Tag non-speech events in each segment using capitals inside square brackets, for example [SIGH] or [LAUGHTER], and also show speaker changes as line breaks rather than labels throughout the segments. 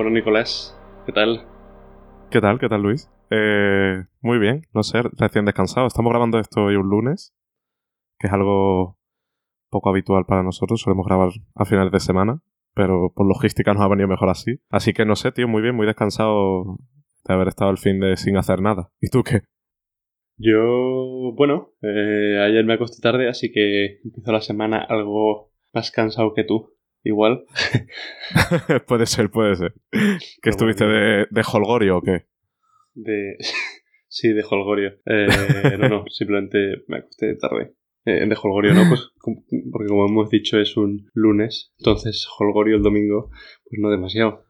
Bueno, Nicolás, ¿qué tal?
¿Qué tal? ¿Qué tal, Luis? Eh, muy bien, no sé, recién descansado. Estamos grabando esto hoy un lunes, que es algo poco habitual para nosotros. Solemos grabar a finales de semana, pero por logística nos ha venido mejor así. Así que no sé, tío, muy bien, muy descansado de haber estado el fin de sin hacer nada. ¿Y tú qué?
Yo, bueno, eh, ayer me acosté tarde, así que empezó la semana algo más cansado que tú. Igual. [LAUGHS]
puede ser, puede ser. ¿Que estuviste de, de holgorio o qué?
De... [LAUGHS] sí, de holgorio. Eh, no, no, [LAUGHS] simplemente me acosté tarde. Eh, de holgorio no, pues porque como hemos dicho es un lunes, entonces holgorio el domingo, pues no demasiado.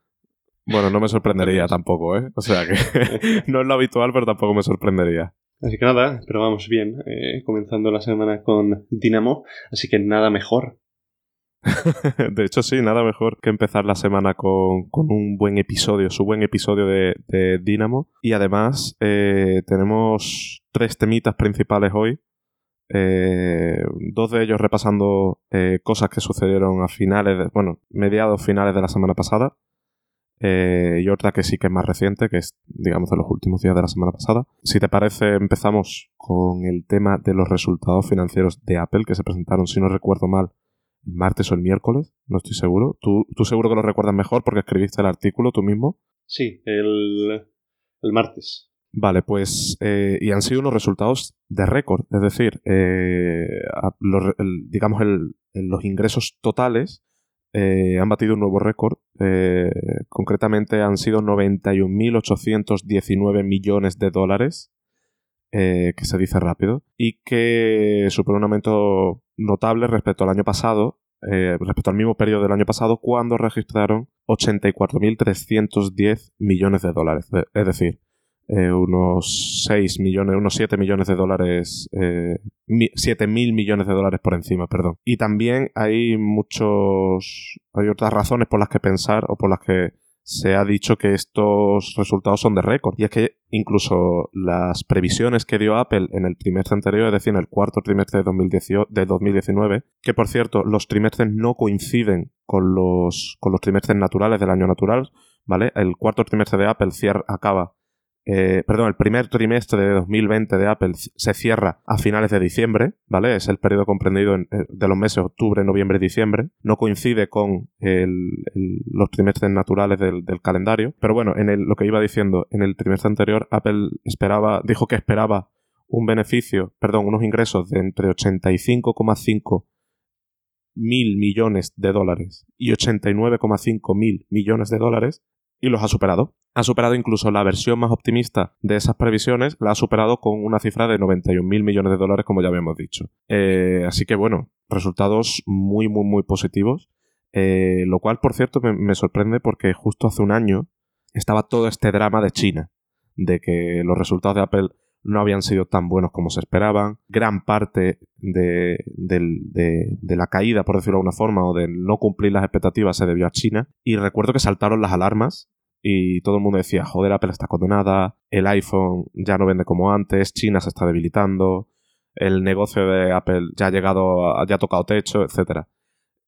Bueno, no me sorprendería tampoco, ¿eh? O sea que no es lo habitual, pero tampoco me sorprendería.
Así que nada, pero vamos bien, eh, comenzando la semana con Dinamo, así que nada mejor [LAUGHS]
de hecho, sí, nada mejor que empezar la semana con, un buen episodio, su buen episodio de, de Dynamo. Y además, eh, tenemos tres temitas principales hoy. Eh, dos de ellos repasando eh, cosas que sucedieron a finales, de, bueno, mediados finales de la semana pasada. y otra que sí que es más reciente, que es, digamos, de los últimos días de la semana pasada. Si te parece, empezamos con el tema de los resultados financieros de Apple que se presentaron, si no recuerdo mal, el martes o el miércoles, no estoy seguro. ¿Tú, tú seguro que lo recuerdas mejor porque escribiste el artículo tú mismo?
Sí, el, el martes.
Vale, pues eh, y han sido unos resultados de récord, es decir, eh, digamos el, los ingresos totales eh, han batido un nuevo récord, concretamente han sido 91.819 millones de dólares, que se dice rápido, y que supone un aumento notable respecto al año pasado, eh, respecto al mismo periodo del año pasado, cuando registraron 84.310 millones de dólares. Es decir, unos 6 millones, unos 7 millones de dólares, eh, 7 mil millones de dólares por encima, perdón. Y también hay muchos, hay otras razones por las que pensar o por las que se ha dicho que estos resultados son de récord. Y es que incluso las previsiones que dio Apple en el trimestre anterior, es decir, en el cuarto trimestre de, de 2019, que por cierto, los trimestres no coinciden con los, con los trimestres naturales del año natural, ¿vale? El cuarto trimestre de Apple cierra, acaba eh, perdón, el primer trimestre de 2020 de Apple se cierra a finales de diciembre, ¿vale? Es el periodo comprendido eh, de los meses octubre, noviembre y diciembre. No coincide con los trimestres naturales del, calendario. Pero bueno, en lo que iba diciendo, en el trimestre anterior, Apple esperaba, dijo que esperaba un beneficio, perdón, unos ingresos de entre 85,5 mil millones de dólares y 89,5 mil millones de dólares y los ha superado. Ha superado incluso la versión más optimista de esas previsiones, la ha superado con una cifra de 91.000 millones de dólares, como ya habíamos dicho. Eh, así que bueno, resultados muy, muy, muy positivos. Eh, lo cual, por cierto, me, sorprende porque justo hace un año estaba todo este drama de China, de que los resultados de Apple no habían sido tan buenos como se esperaban. Gran parte de, de, la caída, por decirlo de alguna forma, o de no cumplir las expectativas se debió a China. Y recuerdo que saltaron las alarmas y todo el mundo decía, joder, Apple está condenada, el iPhone ya no vende como antes, China se está debilitando, el negocio de Apple ya ha llegado, ya ha tocado techo, etcétera.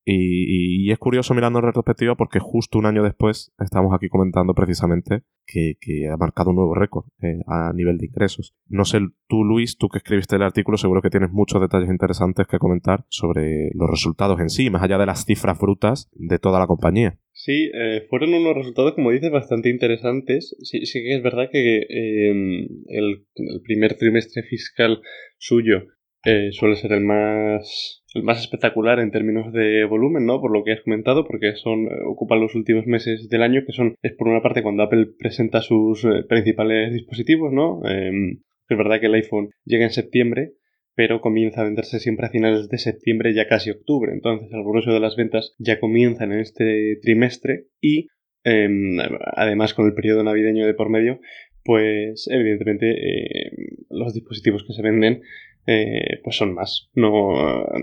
Y, es curioso mirando en retrospectiva porque justo un año después estamos aquí comentando precisamente que, ha marcado un nuevo récord eh, a nivel de ingresos. No sé, tú Luis, tú que escribiste el artículo, seguro que tienes muchos detalles interesantes que comentar sobre los resultados en sí, más allá de las cifras brutas de toda la compañía.
Sí, eh, fueron unos resultados, como dices, bastante interesantes. Sí, sí que es verdad que em, el, primer trimestre fiscal suyo eh, suele ser el más el más espectacular en términos de volumen, ¿no? Por lo que has comentado, porque son eh, ocupan los últimos meses del año, que son es por una parte cuando Apple presenta sus eh, principales dispositivos, ¿no? Em, es verdad que el iPhone llega en septiembre, pero comienza a venderse siempre a finales de septiembre, ya casi octubre. Entonces, el grueso de las ventas ya comienzan en este trimestre y em, además con el periodo navideño de por medio, pues evidentemente em, los dispositivos que se venden eh, pues son más. No,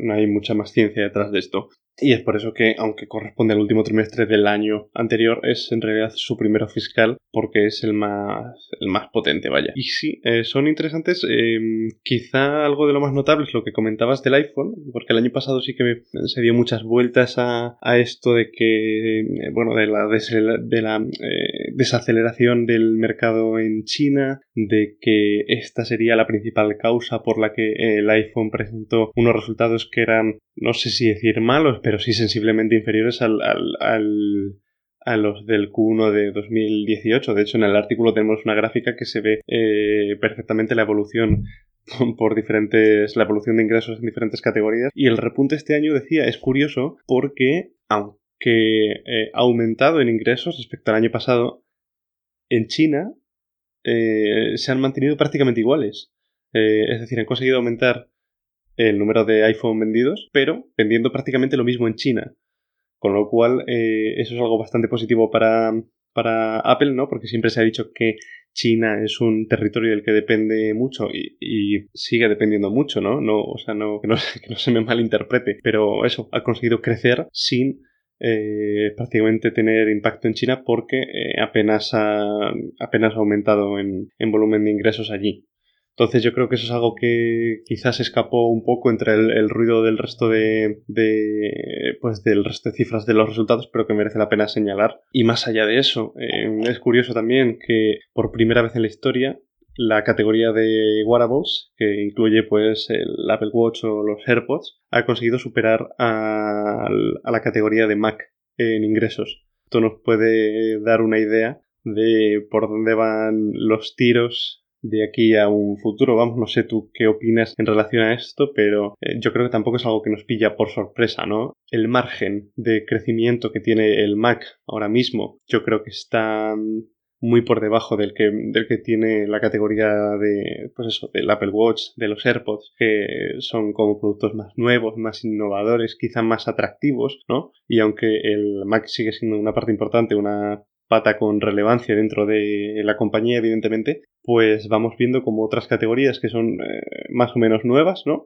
no, hay mucha más ciencia detrás de esto. Y es por eso que, aunque corresponde al último trimestre del año anterior, es en realidad su primero fiscal porque es el más, el más potente, vaya. Y sí, eh, son interesantes. Em, quizá algo de lo más notable es lo que comentabas del iPhone, porque el año pasado sí que se dio muchas vueltas a, esto de que, eh, bueno, de la, de la eh, desaceleración del mercado en China, de que esta sería la principal causa por la que el iPhone presentó unos resultados que eran, no sé si decir malos, pero sí sensiblemente inferiores al, a los del Q1 de 2018. De hecho, en el artículo tenemos una gráfica que se ve eh, perfectamente la evolución [LAUGHS] por diferentes la evolución de ingresos en diferentes categorías y el repunte este año decía es curioso porque aunque eh, ha aumentado en ingresos respecto al año pasado en China eh, se han mantenido prácticamente iguales es decir han conseguido aumentar el número de iPhone vendidos pero vendiendo prácticamente lo mismo en China con lo cual, eh, eso es algo bastante positivo para, para Apple, ¿no? Porque siempre se ha dicho que China es un territorio del que depende mucho y, sigue dependiendo mucho, ¿no? no o sea, no, que, no, se me malinterprete, pero eso, ha conseguido crecer sin eh, prácticamente tener impacto en China porque eh, apenas, ha, apenas ha aumentado en, en volumen de ingresos allí. Entonces yo creo que eso es algo que quizás escapó un poco entre el, ruido del resto de, pues del resto de cifras de los resultados, pero que merece la pena señalar. Y más allá de eso, eh, es curioso también que por primera vez en la historia la categoría de wearables, que incluye pues el Apple Watch o los AirPods, ha conseguido superar a, a la categoría de Mac en ingresos. Esto nos puede dar una idea de por dónde van los tiros de aquí a un futuro. Vamos, no sé tú qué opinas en relación a esto, pero eh, yo creo que tampoco es algo que nos pilla por sorpresa, ¿no? El margen de crecimiento que tiene el Mac ahora mismo, yo creo que está muy por debajo del que, del que tiene la categoría de, pues eso, del Apple Watch, de los AirPods, que son como productos más nuevos, más innovadores, quizá más atractivos, ¿no? Y aunque el Mac sigue siendo una parte importante, una pata con relevancia dentro de la compañía, evidentemente, pues vamos viendo como otras categorías que son eh, más o menos nuevas, ¿no?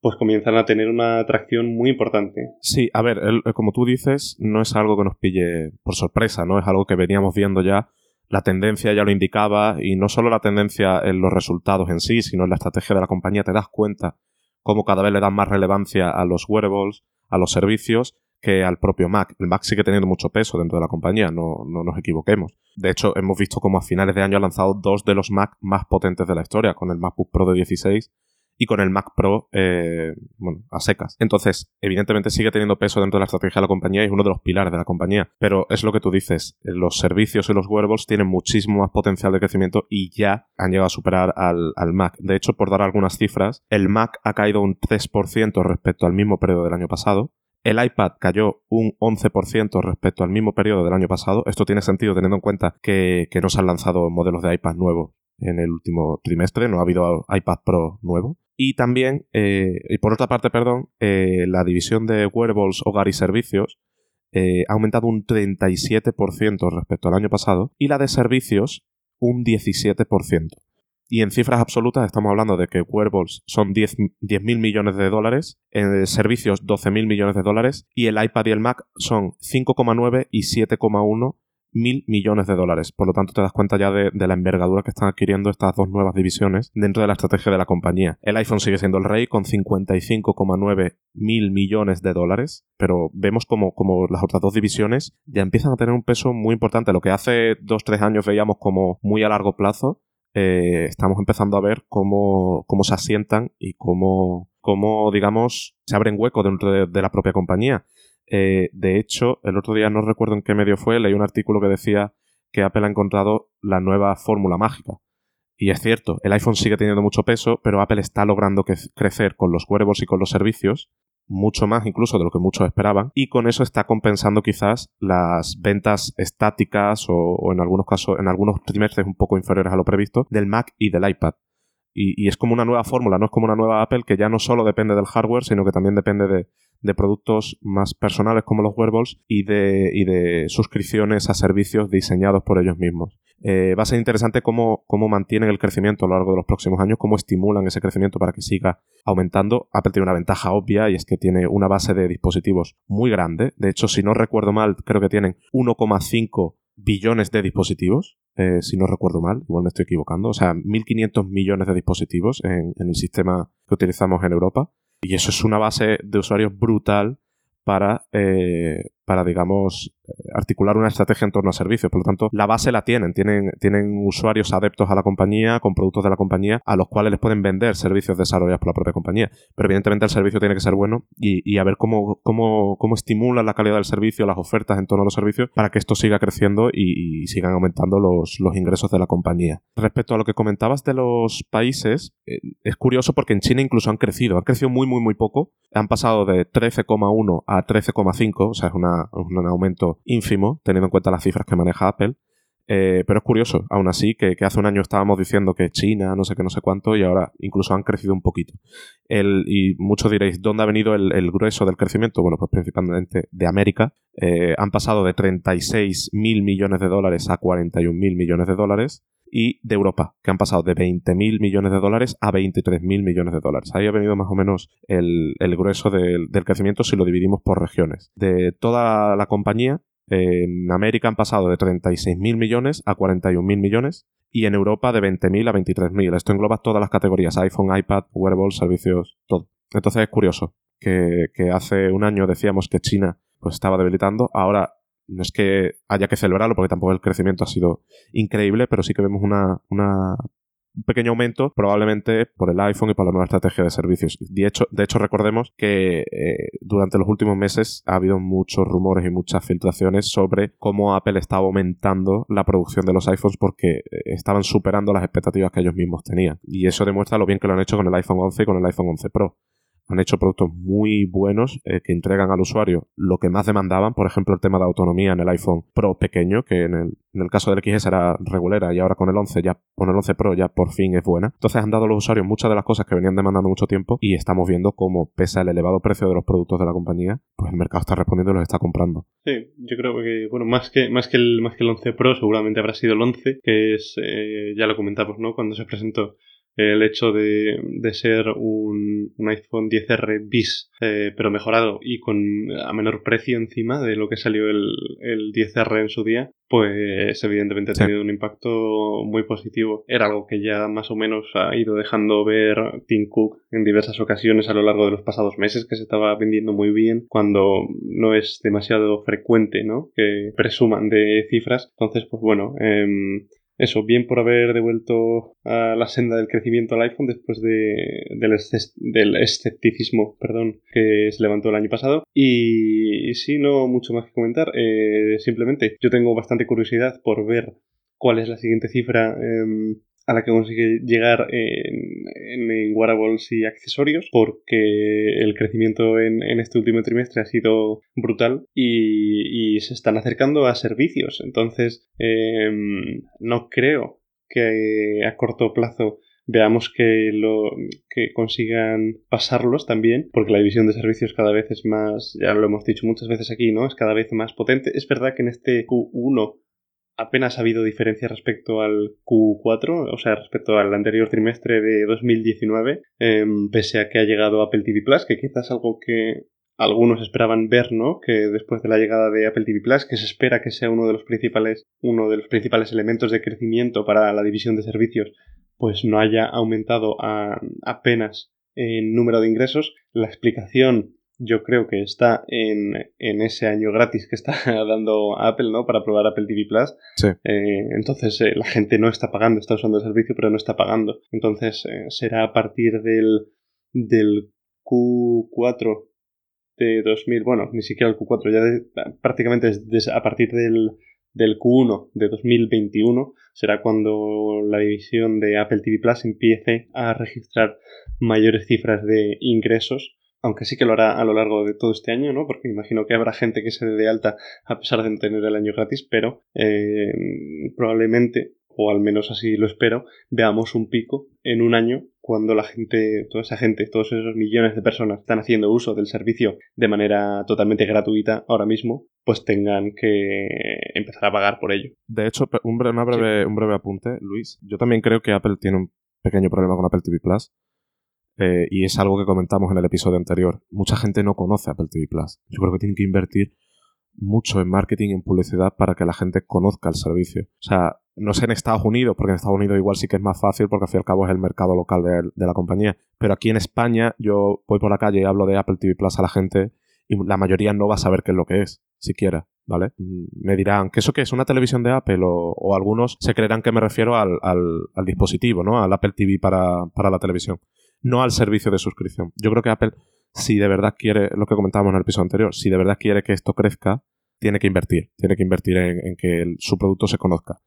Pues comienzan a tener una atracción muy importante.
Sí, a ver, como tú dices, no es algo que nos pille por sorpresa, ¿no? Es algo que veníamos viendo ya. La tendencia ya lo indicaba, y no solo la tendencia en los resultados en sí, sino en la estrategia de la compañía, te das cuenta cómo cada vez le dan más relevancia a los wearables, a los servicios, que al propio Mac. El Mac sigue teniendo mucho peso dentro de la compañía, no, no nos equivoquemos. De hecho, hemos visto como a finales de año ha lanzado dos de los Mac más potentes de la historia, con el MacBook Pro de 16 y con el Mac Pro eh, bueno, a secas. Entonces, evidentemente sigue teniendo peso dentro de la estrategia de la compañía y es uno de los pilares de la compañía. Pero es lo que tú dices, los servicios y los wearables tienen muchísimo más potencial de crecimiento y ya han llegado a superar al, al Mac. De hecho, por dar algunas cifras, el Mac ha caído un 3% respecto al mismo periodo del año pasado. El iPad cayó un 11% respecto al mismo periodo del año pasado. Esto tiene sentido teniendo en cuenta que, no se han lanzado modelos de iPad nuevos en el último trimestre, no ha habido iPad Pro nuevo. Y también, eh, y por otra parte, perdón, eh, la división de wearables, hogar y servicios eh, ha aumentado un 37% respecto al año pasado y la de servicios un 17%. Y en cifras absolutas estamos hablando de que wearables son 10.000 10 millones de dólares, en servicios 12.000 millones de dólares y el iPad y el Mac son 5,9 y 7,1 mil millones de dólares. Por lo tanto, te das cuenta ya de, la envergadura que están adquiriendo estas dos nuevas divisiones dentro de la estrategia de la compañía. El iPhone sigue siendo el rey con 55,9 mil millones de dólares, pero vemos como, como las otras dos divisiones ya empiezan a tener un peso muy importante. Lo que hace dos, tres años veíamos como muy a largo plazo, eh, estamos empezando a ver cómo, cómo se asientan y cómo, cómo, digamos, se abren huecos dentro de, la propia compañía. Eh, de hecho, el otro día no recuerdo en qué medio fue, leí un artículo que decía que Apple ha encontrado la nueva fórmula mágica. Y es cierto, el iPhone sigue teniendo mucho peso, pero Apple está logrando crecer con los wearables y con los servicios mucho más incluso de lo que muchos esperaban, y con eso está compensando quizás las ventas estáticas o, en algunos casos, en algunos trimestres un poco inferiores a lo previsto, del Mac y del iPad. Y, es como una nueva fórmula, no es como una nueva Apple que ya no solo depende del hardware, sino que también depende de, de productos más personales como los wearables y de, y de suscripciones a servicios diseñados por ellos mismos. Eh, va a ser interesante cómo, cómo mantienen el crecimiento a lo largo de los próximos años, cómo estimulan ese crecimiento para que siga aumentando. Apple tiene una ventaja obvia y es que tiene una base de dispositivos muy grande. De hecho, si no recuerdo mal, creo que tienen 1,5 billones de dispositivos, eh, si no recuerdo mal, igual me estoy equivocando, o sea, 1.500 millones de dispositivos en, el sistema que utilizamos en Europa. Y eso es una base de usuarios brutal para, eh, para, digamos, articular una estrategia en torno a servicios. Por lo tanto, la base la tienen. Tienen, tienen usuarios adeptos a la compañía, con productos de la compañía, a los cuales les pueden vender servicios desarrollados por la propia compañía. Pero evidentemente el servicio tiene que ser bueno y, y a ver cómo, cómo, cómo estimulan la calidad del servicio, las ofertas en torno a los servicios, para que esto siga creciendo y, sigan aumentando los, los, ingresos de la compañía. Respecto a lo que comentabas de los países, eh, es curioso porque en China incluso han crecido. Han crecido muy, muy, muy poco. Han pasado de 13,1 a 13,5, o sea, es una, un aumento ínfimo, teniendo en cuenta las cifras que maneja Apple. Eh, pero es curioso, aún así, que, hace un año estábamos diciendo que China, no sé qué, no sé cuánto, y ahora incluso han crecido un poquito. El, y muchos diréis, ¿dónde ha venido el, el, grueso del crecimiento? Bueno, pues principalmente de América. Eh, han pasado de 36 mil millones de dólares a 41 mil millones de dólares. Y de Europa, que han pasado de 20 mil millones de dólares a 23 mil millones de dólares. Ahí ha venido más o menos el, el grueso del, del crecimiento si lo dividimos por regiones. De toda la compañía, en América han pasado de 36.000 millones a 41.000 millones y en Europa de 20.000 a 23.000. Esto engloba todas las categorías, iPhone, iPad, wearables, servicios, todo. Entonces es curioso que, que, hace un año decíamos que China pues estaba debilitando, ahora no es que haya que celebrarlo porque tampoco el crecimiento ha sido increíble, pero sí que vemos una, una un pequeño aumento, probablemente por el iPhone y por la nueva estrategia de servicios. De hecho, de hecho recordemos que eh, durante los últimos meses ha habido muchos rumores y muchas filtraciones sobre cómo Apple estaba aumentando la producción de los iPhones porque eh, estaban superando las expectativas que ellos mismos tenían. Y eso demuestra lo bien que lo han hecho con el iPhone 11 y con el iPhone 11 Pro han hecho productos muy buenos eh, que entregan al usuario lo que más demandaban, por ejemplo el tema de autonomía en el iPhone Pro pequeño, que en el, en el caso del XS era regulera y ahora con el 11 ya con el 11 Pro ya por fin es buena. Entonces han dado a los usuarios muchas de las cosas que venían demandando mucho tiempo y estamos viendo cómo pese al elevado precio de los productos de la compañía, pues el mercado está respondiendo y los está comprando.
Sí, yo creo que bueno, más que más que el más que el 11 Pro seguramente habrá sido el 11, que es eh, ya lo comentamos, ¿no? Cuando se presentó el hecho de, de ser un, un, iPhone 10R bis, eh, pero mejorado y con a menor precio encima de lo que salió el, el 10R en su día, pues evidentemente ha tenido un impacto muy positivo. Era algo que ya más o menos ha ido dejando ver Tim Cook en diversas ocasiones a lo largo de los pasados meses, que se estaba vendiendo muy bien cuando no es demasiado frecuente, ¿no? Que presuman de cifras. Entonces, pues bueno, eh, eso, bien por haber devuelto a la senda del crecimiento al iPhone después de, del, del, escepticismo perdón, que se levantó el año pasado. Y, y sí, no mucho más que comentar. Eh, simplemente yo tengo bastante curiosidad por ver cuál es la siguiente cifra eh, a la que consigue llegar en, en, en, wearables y accesorios, porque el crecimiento en, en este último trimestre ha sido brutal y, y, se están acercando a servicios. Entonces, eh, no creo que a corto plazo veamos que lo que consigan pasarlos también, porque la división de servicios cada vez es más, ya lo hemos dicho muchas veces aquí, ¿no? Es cada vez más potente. Es verdad que en este Q1 apenas ha habido diferencia respecto al Q4, o sea, respecto al anterior trimestre de 2019, eh, pese a que ha llegado Apple TV Plus, que quizás algo que algunos esperaban ver, ¿no? Que después de la llegada de Apple TV Plus, que se espera que sea uno de los principales, uno de los principales elementos de crecimiento para la división de servicios, pues no haya aumentado a, apenas en número de ingresos. La explicación yo creo que está en, en, ese año gratis que está [LAUGHS] dando Apple, ¿no? Para probar Apple TV Plus.
Sí.
Eh, entonces, eh, la gente no está pagando, está usando el servicio, pero no está pagando. Entonces, eh, será a partir del, del Q4 de 2000, bueno, ni siquiera el Q4, ya de, prácticamente a partir del, del Q1 de 2021 será cuando la división de Apple TV Plus empiece a registrar mayores cifras de ingresos aunque sí que lo hará a lo largo de todo este año, ¿no? Porque imagino que habrá gente que se dé de alta a pesar de no tener el año gratis, pero eh, probablemente o al menos así lo espero, veamos un pico en un año cuando la gente, toda esa gente, todos esos millones de personas están haciendo uso del servicio de manera totalmente gratuita ahora mismo, pues tengan que empezar a pagar por ello.
De hecho, un breve, un breve apunte, Luis. Yo también creo que Apple tiene un pequeño problema con Apple TV Plus. Eh, y es algo que comentamos en el episodio anterior. Mucha gente no conoce Apple TV Plus. Yo creo que tienen que invertir mucho en marketing y en publicidad para que la gente conozca el servicio. O sea, no sé en Estados Unidos, porque en Estados Unidos igual sí que es más fácil, porque al fin y al cabo es el mercado local de, la compañía. Pero aquí en España, yo voy por la calle y hablo de Apple TV Plus a la gente y la mayoría no va a saber qué es lo que es, siquiera, ¿vale? Mm, me dirán, ¿qué eso qué es? ¿Una televisión de Apple? O, algunos se creerán que me refiero al, dispositivo, ¿no? Al Apple TV para, para la televisión, no al servicio de suscripción. Yo creo que Apple si de verdad quiere, lo que comentábamos en el episodio anterior, si de verdad quiere que esto crezca, tiene que invertir, tiene que invertir en, que su producto se conozca.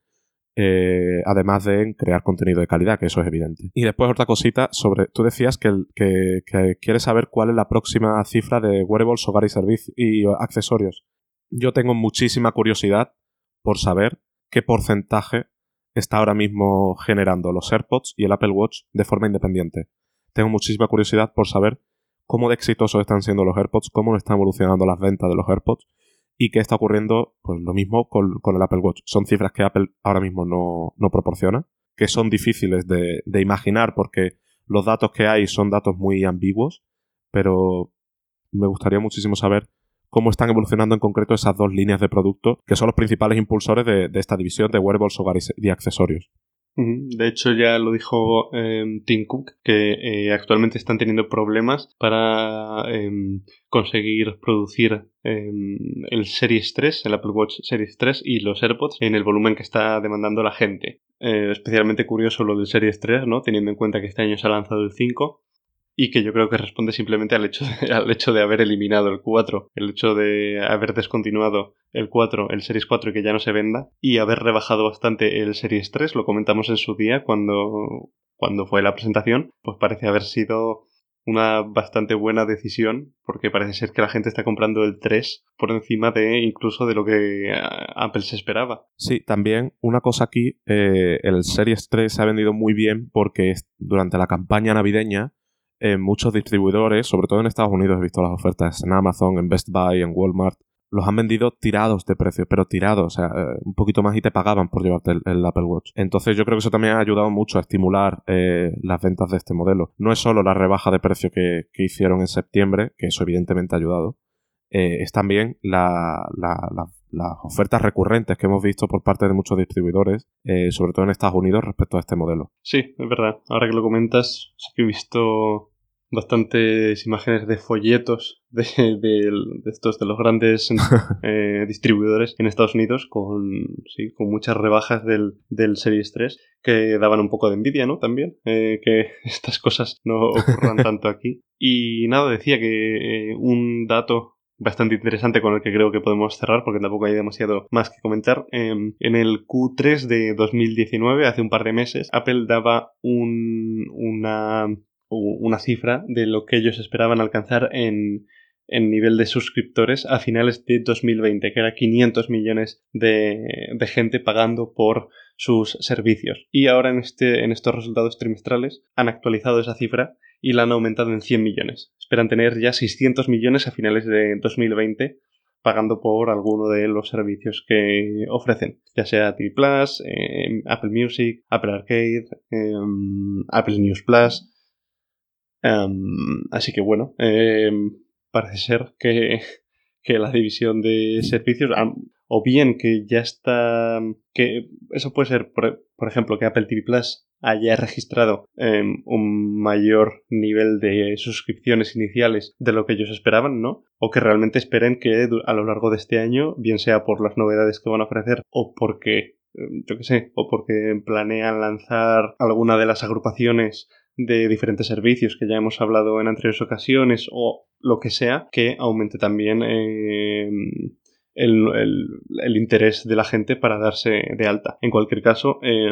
Eh, además de crear contenido de calidad, que eso es evidente. Y después otra cosita sobre, tú decías que, que, quieres saber cuál es la próxima cifra de wearables, hogar y servicios y accesorios. Yo tengo muchísima curiosidad por saber qué porcentaje está ahora mismo generando los AirPods y el Apple Watch de forma independiente. Tengo muchísima curiosidad por saber cómo de exitosos están siendo los AirPods, cómo están evolucionando las ventas de los AirPods y qué está ocurriendo, pues lo mismo con, el Apple Watch. Son cifras que Apple ahora mismo no, proporciona, que son difíciles de, imaginar porque los datos que hay son datos muy ambiguos, pero me gustaría muchísimo saber cómo están evolucionando en concreto esas dos líneas de producto, que son los principales impulsores de, esta división de wearables, y accesorios.
De hecho, ya lo dijo em, Tim Cook, que eh, actualmente están teniendo problemas para em, conseguir producir em, el Series 3, el Apple Watch Series 3 y los AirPods en el volumen que está demandando la gente. Eh, especialmente curioso lo del Series 3, ¿no? Teniendo en cuenta que este año se ha lanzado el 5 y que yo creo que responde simplemente al hecho, de, [LAUGHS] al hecho de haber eliminado el 4, el hecho de haber descontinuado el 4, el Series 4 y que ya no se venda, y haber rebajado bastante el Series 3, lo comentamos en su día cuando, cuando fue la presentación, pues parece haber sido una bastante buena decisión porque parece ser que la gente está comprando el 3 por encima de incluso de lo que Apple se esperaba.
Sí, también una cosa aquí, eh, el Series 3 se ha vendido muy bien porque durante la campaña navideña en muchos distribuidores, sobre todo en Estados Unidos, he visto las ofertas en Amazon, en Best Buy, en Walmart, los han vendido tirados de precio, pero tirados, o sea, eh, un poquito más y te pagaban por llevarte el, Apple Watch. Entonces yo creo que eso también ha ayudado mucho a estimular eh, las ventas de este modelo. No es solo la rebaja de precio que, hicieron en septiembre, que eso evidentemente ha ayudado, eh, es también las ofertas recurrentes que hemos visto por parte de muchos distribuidores, sobre todo en Estados Unidos, respecto a este modelo.
Sí, es verdad. Ahora que lo comentas, sí que he visto bastantes imágenes de folletos de, estos de los grandes [LAUGHS] eh, distribuidores en Estados Unidos con, sí, con muchas rebajas del, del Series 3 que daban un poco de envidia, ¿no? También eh, que [LAUGHS] estas cosas no ocurran [LAUGHS] tanto aquí. Y nada, decía que eh, un dato bastante interesante con el que creo que podemos cerrar porque tampoco hay demasiado más que comentar. Em, en el Q3 de 2019, hace un par de meses, Apple daba un, una una cifra de lo que ellos esperaban alcanzar en, nivel de suscriptores a finales de 2020, que era 500 millones de, gente pagando por sus servicios. Y ahora en, este, en estos resultados trimestrales han actualizado esa cifra y la han aumentado en 100 millones. Esperan tener ya 600 millones a finales de 2020 pagando por alguno de los servicios que ofrecen, ya sea TV Plus, eh, Apple Music, Apple Arcade, eh, Apple News Plus, Em, así que bueno, em, parece ser que, que, la división de servicios, o bien que ya está, que eso puede ser, por, ejemplo, que Apple TV Plus haya registrado em, un mayor nivel de suscripciones iniciales de lo que ellos esperaban, ¿no? O que realmente esperen que a lo largo de este año, bien sea por las novedades que van a ofrecer o porque yo qué sé, o porque planean lanzar alguna de las agrupaciones de diferentes servicios que ya hemos hablado en anteriores ocasiones o lo que sea, que aumente también eh, el, interés de la gente para darse de alta. En cualquier caso, eh,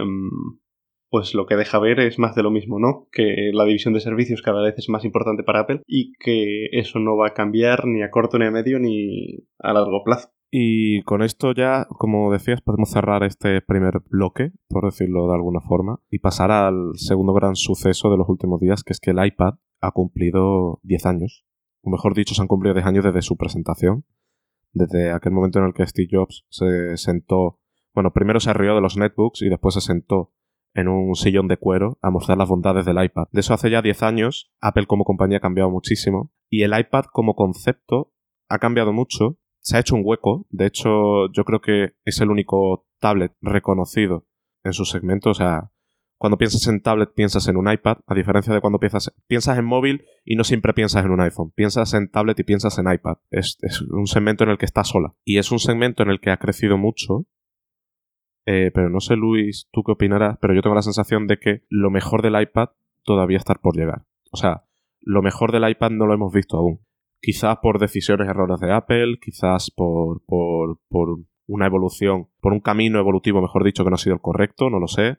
pues lo que deja ver es más de lo mismo, ¿no? Que la división de servicios cada vez es más importante para Apple y que eso no va a cambiar ni a corto ni a medio ni a largo plazo.
Y con esto ya, como decías, podemos cerrar este primer bloque, por decirlo de alguna forma, y pasar al segundo gran suceso de los últimos días, que es que el iPad ha cumplido 10 años. O mejor dicho, se han cumplido 10 años desde su presentación. Desde aquel momento en el que Steve Jobs se sentó, bueno, primero se rió de los netbooks y después se sentó en un sillón de cuero a mostrar las bondades del iPad. De eso hace ya 10 años, Apple como compañía ha cambiado muchísimo y el iPad como concepto ha cambiado mucho. Se ha hecho un hueco, de hecho yo creo que es el único tablet reconocido en su segmento, o sea, cuando piensas en tablet piensas en un iPad, a diferencia de cuando piensas, piensas en móvil y no siempre piensas en un iPhone. Piensas en tablet y piensas en iPad. Es, un segmento en el que está sola. Y es un segmento en el que ha crecido mucho eh, pero no sé, Luis, tú qué opinarás, pero yo tengo la sensación de que lo mejor del iPad todavía está por llegar. O sea, lo mejor del iPad no lo hemos visto aún. Quizás por decisiones errores de Apple, quizás por, por, por una evolución, por un camino evolutivo, mejor dicho, que no ha sido el correcto, no lo sé.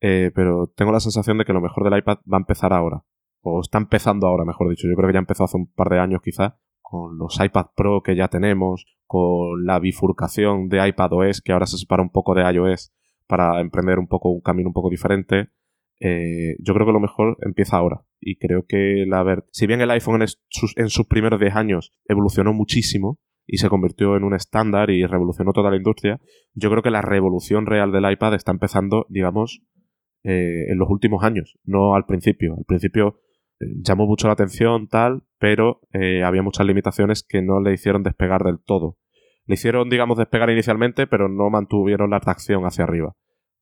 Eh, pero tengo la sensación de que lo mejor del iPad va a empezar ahora. O está empezando ahora, mejor dicho. Yo creo que ya empezó hace un par de años quizás, con los iPad Pro que ya tenemos, con la bifurcación de iPadOS, que ahora se separa un poco de iOS para emprender un poco un camino un poco diferente. Eh, yo creo que lo mejor empieza ahora. Y creo que la ver, si bien el iPhone en sus, en sus primeros 10 años evolucionó muchísimo y se convirtió en un estándar y revolucionó toda la industria, yo creo que la revolución real del iPad está empezando, digamos, eh, en los últimos años, no al principio. Al principio llamó mucho la atención, tal, pero eh, había muchas limitaciones que no le hicieron despegar del todo. Le hicieron, digamos, despegar inicialmente, pero no mantuvieron la atracción hacia arriba.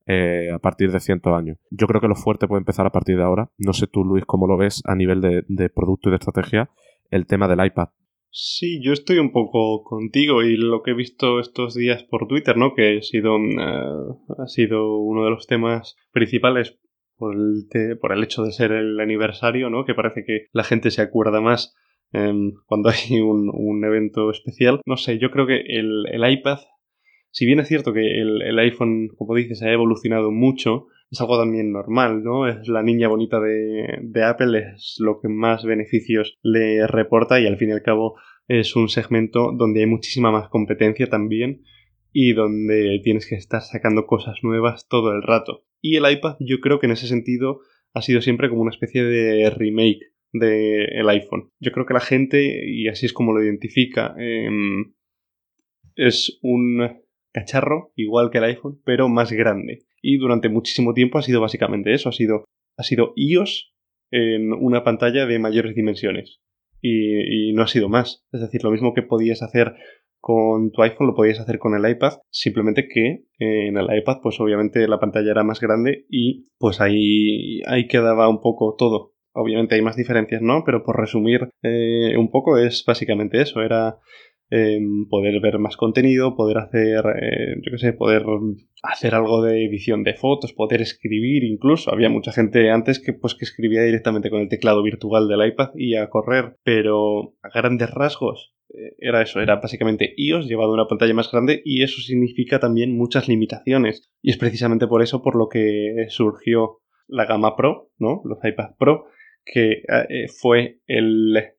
Eh, a partir de cientos años. Yo creo que lo fuerte puede empezar a partir de ahora. No sé tú, Luis, cómo lo ves a nivel de, producto y de estrategia el tema del iPad.
Sí, yo estoy un poco contigo y lo que he visto estos días por Twitter, ¿no? Que ha sido, eh, ha sido uno de los temas principales por el, por el hecho de ser el aniversario, ¿no? Que parece que la gente se acuerda más em, cuando hay un, evento especial. No sé, yo creo que el iPad, si bien es cierto que el, el, iPhone, como dices, ha evolucionado mucho, es algo también normal, ¿no? Es la niña bonita de, de Apple, es lo que más beneficios le reporta y al fin y al cabo es un segmento donde hay muchísima más competencia también y donde tienes que estar sacando cosas nuevas todo el rato. Y el iPad yo creo que en ese sentido ha sido siempre como una especie de remake del iPhone. Yo creo que la gente, y así es como lo identifica, em, es un cacharro igual que el iPhone, pero más grande. Y durante muchísimo tiempo ha sido básicamente eso, ha sido, ha sido iOS en una pantalla de mayores dimensiones. Y, no ha sido más. Es decir, lo mismo que podías hacer con tu iPhone lo podías hacer con el iPad, simplemente que eh, en el iPad pues obviamente la pantalla era más grande y pues ahí, ahí quedaba un poco todo. Obviamente hay más diferencias, ¿no? Pero por resumir eh, un poco es básicamente eso, era eh, poder ver más contenido, poder hacer, eh, yo qué sé, poder hacer algo de edición de fotos, poder escribir incluso. Había mucha gente antes que pues que escribía directamente con el teclado virtual del iPad y a correr, pero a grandes rasgos eh, era eso, era básicamente iOS llevado a una pantalla más grande y eso significa también muchas limitaciones. Y es precisamente por eso por lo que surgió la gama Pro, ¿no? Los iPad Pro, que eh, fue el...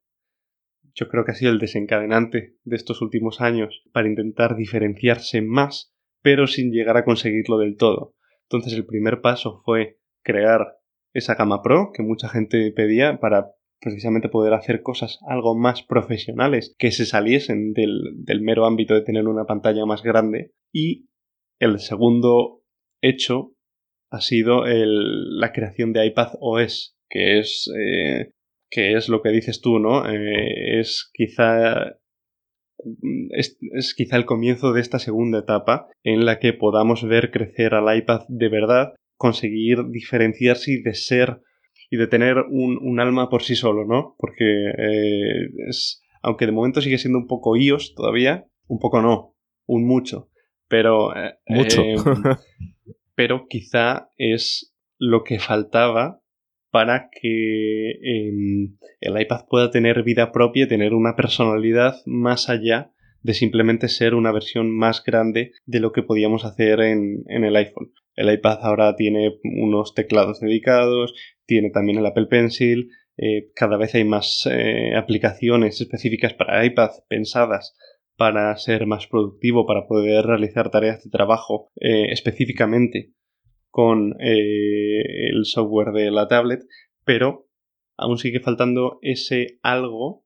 Yo creo que ha sido el desencadenante de estos últimos años para intentar diferenciarse más, pero sin llegar a conseguirlo del todo. Entonces el primer paso fue crear esa gama Pro que mucha gente pedía para precisamente poder hacer cosas algo más profesionales que se saliesen del, mero ámbito de tener una pantalla más grande. Y el segundo hecho ha sido la creación de iPad OS, que es, eh, que es lo que dices tú, ¿no? Eh, es quizá es, es, quizá el comienzo de esta segunda etapa en la que podamos ver crecer al iPad de verdad, conseguir diferenciarse y de ser y de tener un, un alma por sí solo, ¿no? Porque eh, es, aunque de momento sigue siendo un poco iOS todavía, un poco no, un mucho, pero...
Eh, mucho.
Eh, [LAUGHS] pero quizá es lo que faltaba para que eh, el iPad pueda tener vida propia tener una personalidad más allá de simplemente ser una versión más grande de lo que podíamos hacer en, en el iPhone. El iPad ahora tiene unos teclados dedicados, tiene también el Apple Pencil, eh, cada vez hay más eh, aplicaciones específicas para iPad pensadas para ser más productivo, para poder realizar tareas de trabajo eh, específicamente con eh, el software de la tablet, pero aún sigue faltando ese algo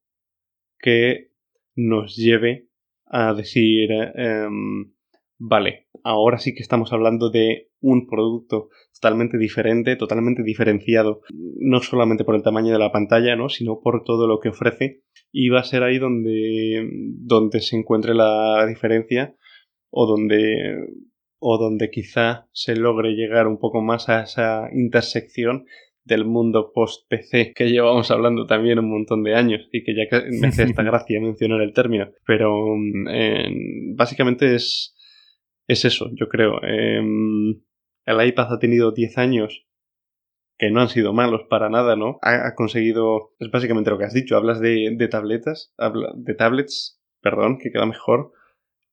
que nos lleve a decir, em, vale, ahora sí que estamos hablando de un producto totalmente diferente, totalmente diferenciado, no solamente por el tamaño de la pantalla, ¿no? sino por todo lo que ofrece. Y va a ser ahí donde, donde se encuentre la diferencia o donde, o donde quizá se logre llegar un poco más a esa intersección del mundo post-PC que llevamos hablando también un montón de años y que ya me hace esta [LAUGHS] gracia mencionar el término. Pero mm, básicamente es, es eso, yo creo. Em, el iPad ha tenido 10 años que no han sido malos para nada, ¿no? Ha, conseguido, es básicamente lo que has dicho, hablas de, de tabletas, de tablets, perdón, que queda mejor,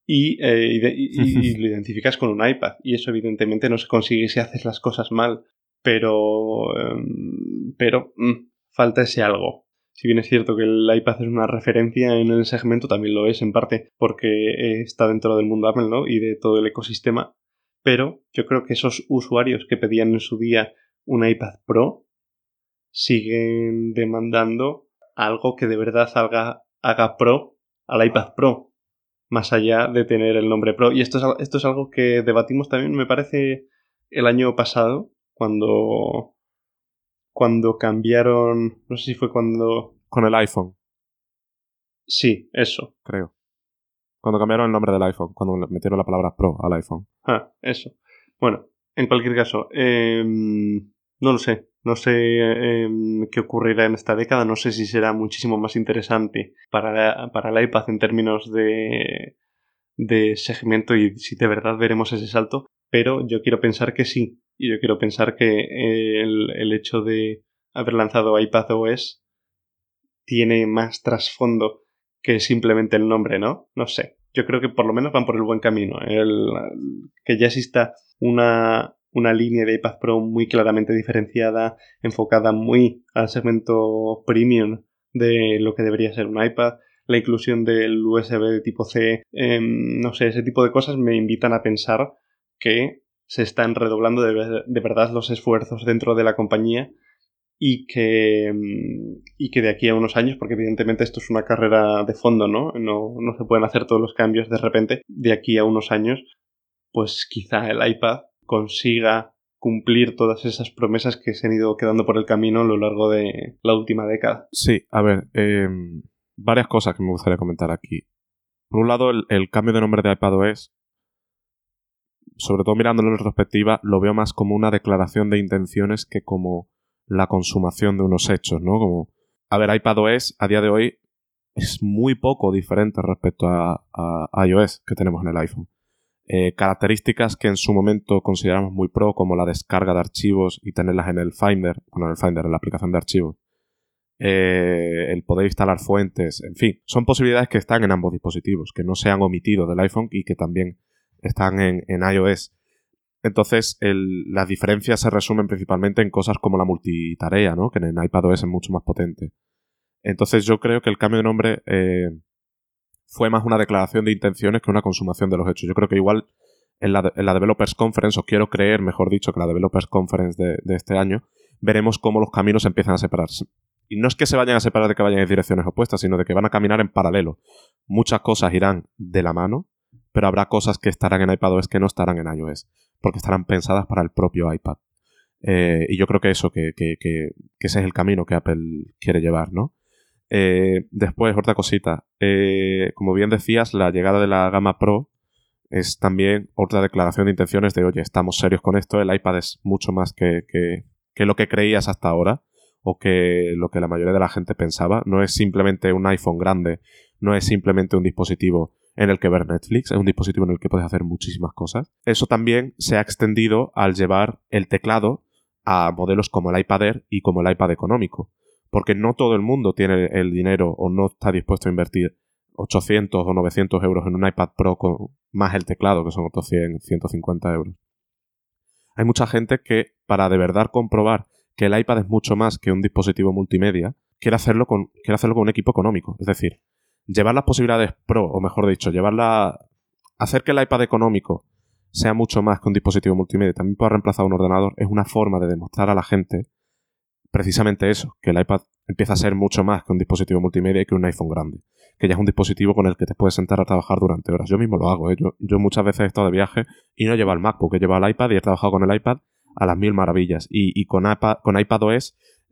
y, eh, [LAUGHS] lo identificas con un iPad. Y eso evidentemente no se consigue si haces las cosas mal pero, em, pero mm, falta ese algo. Si bien es cierto que el iPad es una referencia en el segmento, también lo es en parte porque está dentro del mundo Apple ¿no? y de todo el ecosistema. Pero yo creo que esos usuarios que pedían en su día un iPad Pro siguen demandando algo que de verdad haga, haga Pro al iPad Pro, más allá de tener el nombre Pro. Y esto es, esto es algo que debatimos también, me parece, el año pasado, cuando cuando cambiaron, no sé si fue cuando
con el iPhone.
Sí, eso,
creo. Cuando cambiaron el nombre del iPhone, cuando metieron la palabra Pro al iPhone.
Ah, eso. Bueno, en cualquier caso, em, no lo sé. No sé em, qué ocurrirá en esta década. No sé si será muchísimo más interesante para, para el iPad en términos de, de segmento y si de verdad veremos ese salto. Pero yo quiero pensar que sí. Y yo quiero pensar que eh, el, hecho de haber lanzado iPadOS tiene más trasfondo que simplemente el nombre, ¿no? No sé. Yo creo que por lo menos van por el buen camino. El, que ya exista una, una línea de iPad Pro muy claramente diferenciada, enfocada muy al segmento premium de lo que debería ser un iPad, la inclusión del USB de tipo C, em, no sé, ese tipo de cosas me invitan a pensar que se están redoblando de, verdad los esfuerzos dentro de la compañía y que, mm, y que de aquí a unos años, porque evidentemente esto es una carrera de fondo, ¿no? ¿no? No se pueden hacer todos los cambios de repente, de aquí a unos años, pues quizá el iPad consiga cumplir todas esas promesas que se han ido quedando por el camino a lo largo de la última década.
Sí, a ver, em, varias cosas que me gustaría comentar aquí. Por un lado, el, el cambio de nombre de iPadOS sobre todo mirándolo en retrospectiva, lo veo más como una declaración de intenciones que como la consumación de unos hechos, ¿no? Como, a ver, iPadOS a día de hoy es muy poco diferente respecto a, iOS que tenemos en el iPhone. Eh, características que en su momento consideramos muy pro, como la descarga de archivos y tenerlas en el Finder, bueno, en el Finder, en la aplicación de archivos, eh, el poder instalar fuentes, en fin, son posibilidades que están en ambos dispositivos, que no se han omitido del iPhone y que también están en, iOS. Entonces, las diferencias se resumen principalmente en cosas como la multitarea, ¿no? que en iPadOS es mucho más potente. Entonces, yo creo que el cambio de nombre eh, fue más una declaración de intenciones que una consumación de los hechos. Yo creo que igual en la, Developers Conference, o quiero creer, mejor dicho, que la Developers Conference de, este año, veremos cómo los caminos empiezan a separarse. Y no es que se vayan a separar de que vayan en direcciones opuestas, sino de que van a caminar en paralelo. Muchas cosas irán de la mano pero habrá cosas que estarán en iPadOS que no estarán en iOS, porque estarán pensadas para el propio iPad. Eh, y yo creo que eso, que, ese es el camino que Apple quiere llevar, ¿no? Eh, después, otra cosita. Eh, como bien decías, la llegada de la gama Pro es también otra declaración de intenciones de, oye, estamos serios con esto, el iPad es mucho más que, que, lo que creías hasta ahora o que lo que la mayoría de la gente pensaba. No es simplemente un iPhone grande, no es simplemente un dispositivo en el que ver Netflix, es un dispositivo en el que puedes hacer muchísimas cosas. Eso también se ha extendido al llevar el teclado a modelos como el iPad Air y como el iPad económico, porque no todo el mundo tiene el dinero o no está dispuesto a invertir 800 o 900 euros en un iPad Pro con más el teclado, que son otros 100, 150 euros. Hay mucha gente que, para de verdad comprobar que el iPad es mucho más que un dispositivo multimedia, quiere hacerlo con, quiere hacerlo con un equipo económico. Es decir, llevar las posibilidades pro, o mejor dicho, llevarla, hacer que el iPad económico sea mucho más que un dispositivo multimedia, también pueda reemplazar un ordenador, es una forma de demostrar a la gente precisamente eso, que el iPad empieza a ser mucho más que un dispositivo multimedia y que un iPhone grande, que ya es un dispositivo con el que te puedes sentar a trabajar durante horas. Yo mismo lo hago, ¿eh? yo, muchas veces he estado de viaje y no llevo el MacBook, he llevado el iPad y he trabajado con el iPad a las mil maravillas. Y, con, iPad, con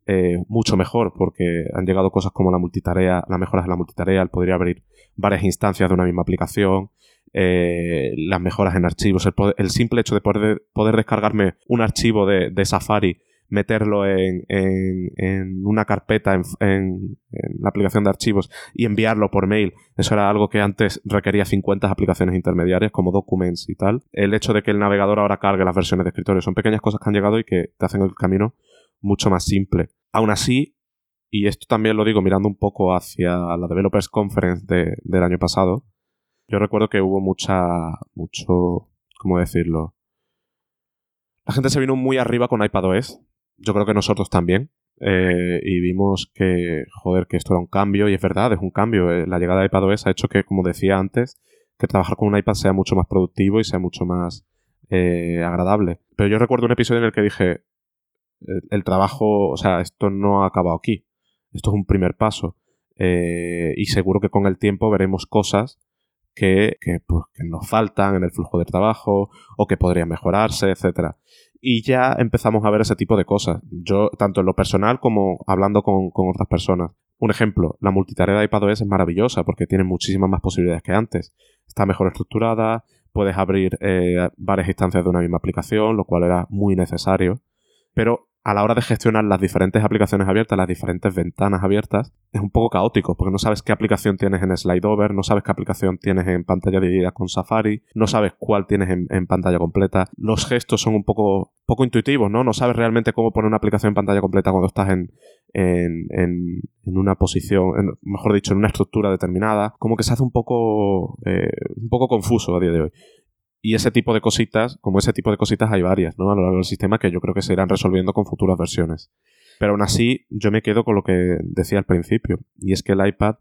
eh, mucho mejor, porque han llegado cosas como la multitarea, las mejoras de la multitarea, el podría abrir varias instancias de una misma aplicación, eh, las mejoras en archivos, el, simple hecho de poder, poder descargarme un archivo de, de Safari meterlo en, en, una carpeta en, la aplicación de archivos y enviarlo por mail. Eso era algo que antes requería 50 aplicaciones intermediarias como Documents y tal. El hecho de que el navegador ahora cargue las versiones de escritorio son pequeñas cosas que han llegado y que te hacen el camino mucho más simple. Aún así, y esto también lo digo mirando un poco hacia la Developers Conference del año pasado, yo recuerdo que hubo mucha, mucho, ¿cómo decirlo? La gente se vino muy arriba con iPadOS yo creo que nosotros también. Eh, y vimos que, joder, que esto era un cambio, y es verdad, es un cambio. Eh, la llegada de iPadOS ha hecho que, como decía antes, que trabajar con un iPad sea mucho más productivo y sea mucho más eh, agradable. Pero yo recuerdo un episodio en el que dije, el, trabajo, o sea, esto no ha acabado aquí. Esto es un primer paso. y seguro que con el tiempo veremos cosas que, que, pues, que, nos faltan en el flujo de trabajo o que podrían mejorarse, etcétera y ya empezamos a ver ese tipo de cosas. Yo, tanto en lo personal como hablando con, otras personas. Un ejemplo, la multitarea de iPadOS es maravillosa porque tiene muchísimas más posibilidades que antes. Está mejor estructurada, puedes abrir eh, varias instancias de una misma aplicación, lo cual era muy necesario. Pero a la hora de gestionar las diferentes aplicaciones abiertas, las diferentes ventanas abiertas, es un poco caótico, porque no sabes qué aplicación tienes en SlideOver, no sabes qué aplicación tienes en pantalla dividida con Safari, no sabes cuál tienes en, pantalla completa. Los gestos son un poco, poco intuitivos, ¿no? No sabes realmente cómo poner una aplicación en pantalla completa cuando estás en, en, en, una posición, mejor dicho, en una estructura determinada. Como que se hace un poco, eh, un poco confuso a día de hoy. Y ese tipo de cositas, como ese tipo de cositas hay varias, ¿no? A lo largo del sistema que yo creo que se irán resolviendo con futuras versiones. Pero aún así, yo me quedo con lo que decía al principio. Y es que el iPad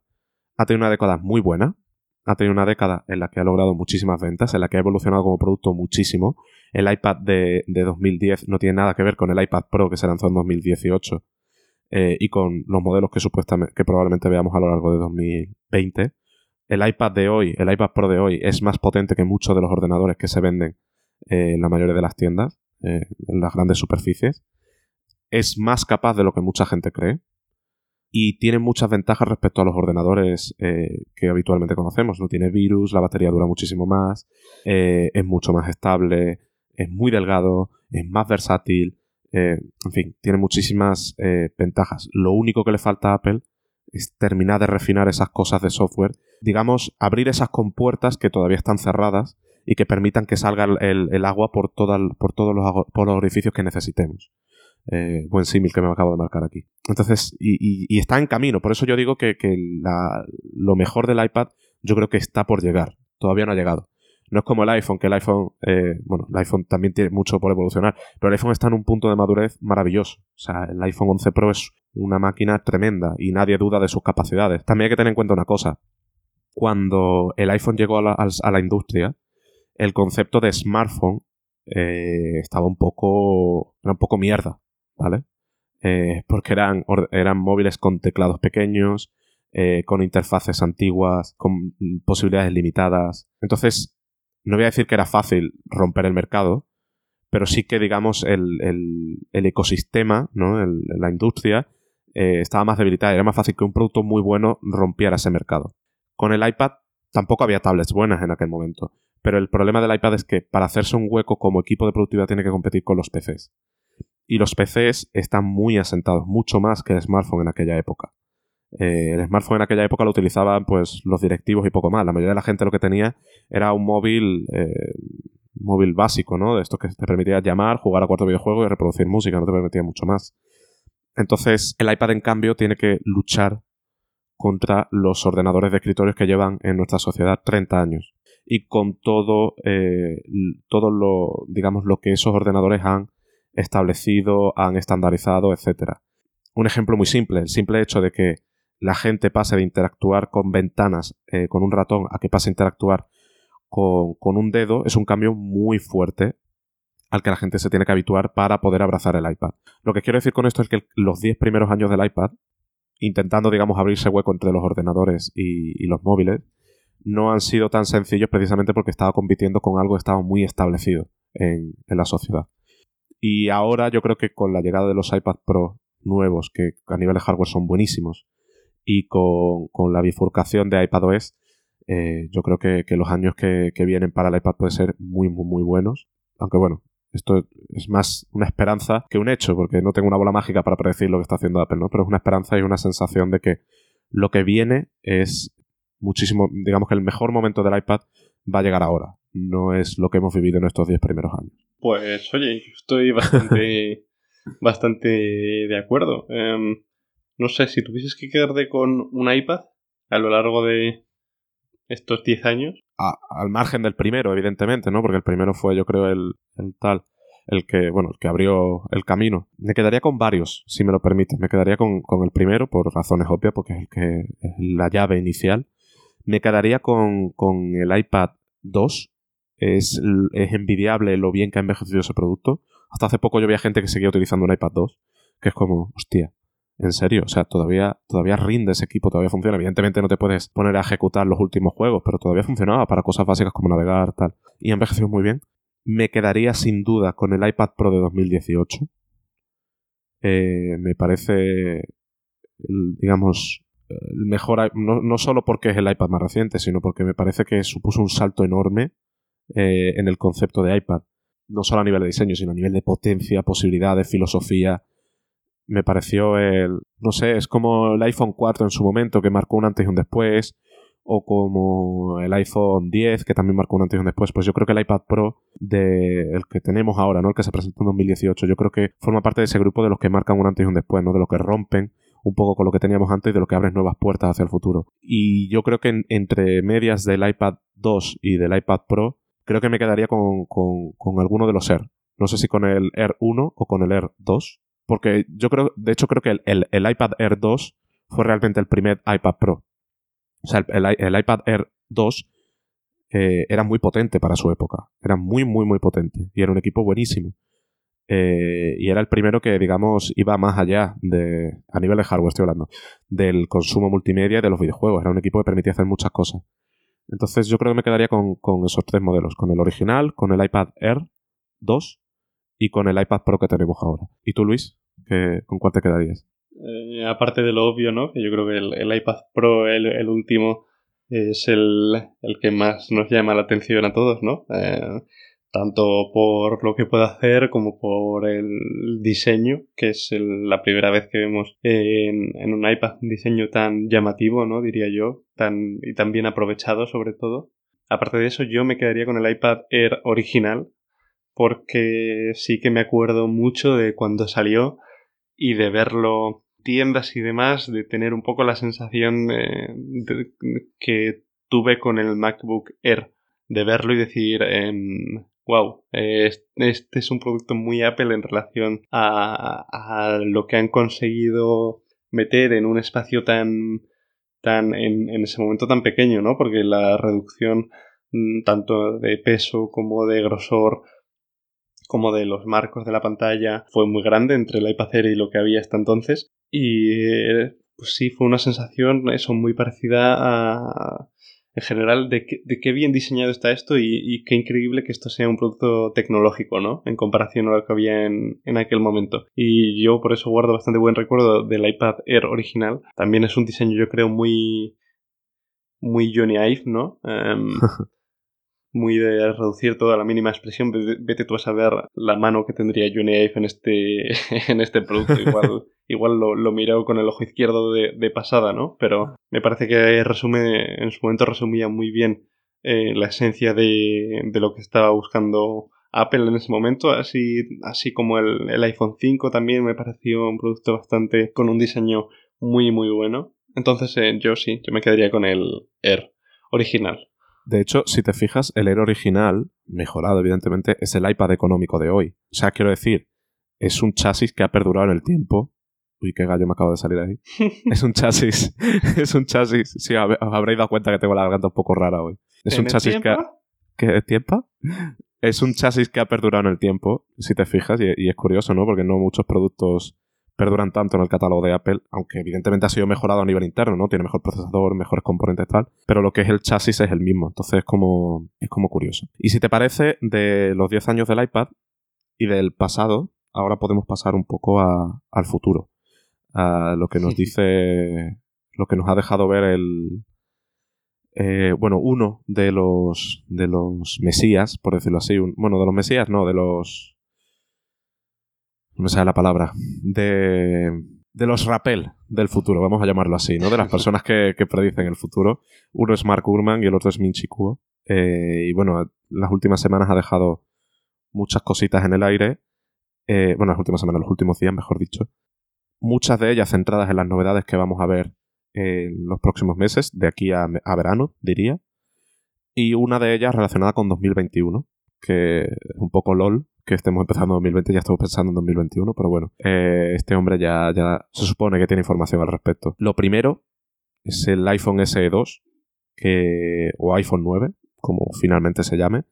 ha tenido una década muy buena. Ha tenido una década en la que ha logrado muchísimas ventas, en la que ha evolucionado como producto muchísimo. El iPad de, 2010 no tiene nada que ver con el iPad Pro que se lanzó en 2018 eh, y con los modelos que supuestamente que probablemente veamos a lo largo de 2020 el iPad de hoy, el iPad Pro de hoy, es más potente que muchos de los ordenadores que se venden eh, en la mayoría de las tiendas, eh, en las grandes superficies. Es más capaz de lo que mucha gente cree. Y tiene muchas ventajas respecto a los ordenadores eh, que habitualmente conocemos. No tiene virus, la batería dura muchísimo más, es mucho más estable, es muy delgado, es más versátil. en fin, tiene muchísimas ventajas. Lo único que le falta a Apple terminar de refinar esas cosas de software, digamos, abrir esas compuertas que todavía están cerradas y que permitan que salga el, agua por, por todos los, por los orificios que necesitemos. Eh, buen símil que me acabo de marcar aquí. Entonces, y, está en camino. Por eso yo digo que, lo mejor del iPad yo creo que está por llegar. Todavía no ha llegado. No es como el iPhone, que el iPhone, eh, bueno, el iPhone también tiene mucho por evolucionar, pero el iPhone está en un punto de madurez maravilloso. O sea, el iPhone 11 Pro es una máquina tremenda y nadie duda de sus capacidades. También hay que tener en cuenta una cosa. Cuando el iPhone llegó a la, industria, el concepto de smartphone eh, estaba un poco, era un poco mierda, ¿vale? Eh, porque eran, eran móviles con teclados pequeños, con interfaces antiguas, con posibilidades limitadas. Entonces, no voy a decir que era fácil romper el mercado, pero sí que, digamos, el, ecosistema, ¿no? la industria, eh, estaba más debilitada. Era más fácil que un producto muy bueno rompiera ese mercado. Con el iPad tampoco había tablets buenas en aquel momento. Pero el problema del iPad es que para hacerse un hueco como equipo de productividad tiene que competir con los PCs. Y los PCs están muy asentados, mucho más que el smartphone en aquella época. Eh, el smartphone en aquella época lo utilizaban pues los directivos y poco más. La mayoría de la gente lo que tenía era un móvil eh, móvil básico, ¿no? De esto que te permitía llamar, jugar a cuatro videojuegos y reproducir música, no te permitía mucho más. Entonces, el iPad, en cambio, tiene que luchar contra los ordenadores de escritorios que llevan en nuestra sociedad 30 años. Y con todo, eh, todo lo, digamos, lo que esos ordenadores han establecido, han estandarizado, etc. Un ejemplo muy simple, el simple hecho de que la gente pase de interactuar con ventanas, eh, con un ratón, a que pase a interactuar con, con, un dedo, es un cambio muy fuerte al que la gente se tiene que habituar para poder abrazar el iPad. Lo que quiero decir con esto es que los 10 primeros años del iPad, intentando, digamos, abrirse hueco entre los ordenadores y, los móviles, no han sido tan sencillos precisamente porque estaba compitiendo con algo que estaba muy establecido en, la sociedad. Y ahora yo creo que con la llegada de los iPad Pro nuevos, que a nivel de hardware son buenísimos, y con, la bifurcación de iPadOS, eh, yo creo que, los años que, vienen para el iPad pueden ser muy, muy, muy buenos. Aunque bueno, esto es más una esperanza que un hecho, porque no tengo una bola mágica para predecir lo que está haciendo Apple, ¿no? Pero es una esperanza y una sensación de que lo que viene es muchísimo, digamos que el mejor momento del iPad va a llegar ahora. No es lo que hemos vivido en estos 10 primeros años.
Pues oye, estoy bastante, [LAUGHS] bastante de acuerdo. Um, no sé, si tuvieses que quedarte con un iPad a lo largo de estos 10 años.
al margen del primero, evidentemente, ¿no? Porque el primero fue, yo creo, el, el tal, el que, bueno, el que abrió el camino. Me quedaría con varios, si me lo permites. Me quedaría con, con el primero, por razones obvias, porque es el que es la llave inicial. Me quedaría con, con el iPad 2, es, es envidiable lo bien que ha envejecido ese producto. Hasta hace poco yo veía gente que seguía utilizando un iPad 2, que es como, hostia, en serio, o sea, todavía, todavía rinde ese equipo, todavía funciona. Evidentemente no te puedes poner a ejecutar los últimos juegos, pero todavía funcionaba para cosas básicas como navegar, tal. Y ha muy bien. Me quedaría sin duda con el iPad Pro de 2018. Eh, me parece, digamos, el mejor, no, no, solo porque es el iPad más reciente, sino porque me parece que supuso un salto enorme eh, en el concepto de iPad. No solo a nivel de diseño, sino a nivel de potencia, posibilidades, filosofía. Me pareció el. No sé, es como el iPhone 4 en su momento, que marcó un antes y un después. O como el iPhone 10, que también marcó un antes y un después. Pues yo creo que el iPad Pro, de el que tenemos ahora, ¿no? El que se presentó en 2018, yo creo que forma parte de ese grupo de los que marcan un antes y un después, ¿no? De los que rompen un poco con lo que teníamos antes y de lo que abren nuevas puertas hacia el futuro. Y yo creo que en, entre medias del iPad 2 y del iPad Pro, creo que me quedaría con, con, con, alguno de los Air. No sé si con el Air 1 o con el Air 2. Porque yo creo, de hecho creo que el, el, iPad Air 2 fue realmente el primer iPad Pro. O sea, el, el iPad Air 2 eh, era muy potente para su época. Era muy, muy, muy potente. Y era un equipo buenísimo. Eh, y era el primero que, digamos, iba más allá de, a nivel de hardware estoy hablando, del consumo multimedia y de los videojuegos. Era un equipo que permitía hacer muchas cosas. Entonces yo creo que me quedaría con, con, esos tres modelos, con el original, con el iPad Air 2 y con el iPad Pro que tenemos ahora. ¿Y tú, Luis? ¿Qué, ¿Con cuál te quedarías?
Eh, aparte de lo obvio, ¿no? Que yo creo que el, iPad Pro, el, el, último, es el, el, que más nos llama la atención a todos, ¿no? Eh, tanto por lo que puede hacer como por el diseño, que es la primera vez que vemos en, en, un iPad un diseño tan llamativo, ¿no? Diría yo, tan, y tan bien aprovechado sobre todo. Aparte de eso, yo me quedaría con el iPad Air original, porque sí que me acuerdo mucho de cuando salió y de verlo tiendas y demás, de tener un poco la sensación eh, que tuve con el MacBook Air, de verlo y decir, eh, wow, este es un producto muy Apple en relación a, a lo que han conseguido meter en un espacio tan, tan en, en, ese momento tan pequeño, ¿no? Porque la reducción mm, tanto de peso como de grosor como de los marcos de la pantalla fue muy grande entre el iPad Air y lo que había hasta entonces y eh, pues sí fue una sensación eso muy parecida a en general de, que, de qué bien diseñado está esto y, qué increíble que esto sea un producto tecnológico, ¿no? En comparación a lo que había en, en, aquel momento. Y yo por eso guardo bastante buen recuerdo del iPad Air original. También es un diseño, yo creo, muy muy Johnny Ive, ¿no? Um, [LAUGHS] muy de reducir toda la mínima expresión. Vete tú a saber la mano que tendría Johnny Ive en este, [LAUGHS] en este producto. Igual, [LAUGHS] igual lo, lo miró con el ojo izquierdo de, de, pasada, ¿no? Pero me parece que resume, en su momento resumía muy bien eh, la esencia de, de, lo que estaba buscando Apple en ese momento, así, así como el, el iPhone 5 también me pareció un producto bastante con un diseño muy muy bueno. Entonces eh, yo sí, yo me quedaría con el Air original.
De hecho, si te fijas, el Air original, mejorado evidentemente, es el iPad económico de hoy. O sea, quiero decir, es un chasis que ha perdurado en el tiempo. Uy, qué gallo me acabo de salir ahí. [LAUGHS] es un chasis. [LAUGHS] es un chasis. Sí, os habréis dado cuenta que tengo la garganta un poco rara hoy. Es un chasis que. ¿Qué tiempo? Es un chasis que ha perdurado en el tiempo, si te fijas, y, es curioso, ¿no? Porque no muchos productos perduran tanto en el catálogo de Apple, aunque evidentemente ha sido mejorado a nivel interno, ¿no? Tiene mejor procesador, mejores componentes tal, pero lo que es el chasis es el mismo, entonces es como, es como curioso. Y si te parece, de los 10 años del iPad y del pasado, ahora podemos pasar un poco al futuro, a lo que nos [LAUGHS] dice, lo que nos ha dejado ver el, eh, bueno, uno de los, de los mesías, por decirlo así, bueno, de los mesías, no, de los... No sale la palabra. De, de los rappel del futuro, vamos a llamarlo así, ¿no? De las personas que, que predicen el futuro. Uno es Mark Gurman y el otro es Minchi Kuo. Eh, y bueno, las últimas semanas ha dejado muchas cositas en el aire. Eh, bueno, las últimas semanas, los últimos días, mejor dicho. Muchas de ellas centradas en las novedades que vamos a ver en los próximos meses, de aquí a, verano, diría. Y una de ellas relacionada con 2021, que es un poco LOL, que estemos empezando en 2020, ya estamos pensando en 2021, pero bueno, eh, este hombre ya, ya se supone que tiene información al respecto. Lo primero es el iPhone SE 2, que, o iPhone 9, como finalmente se llame,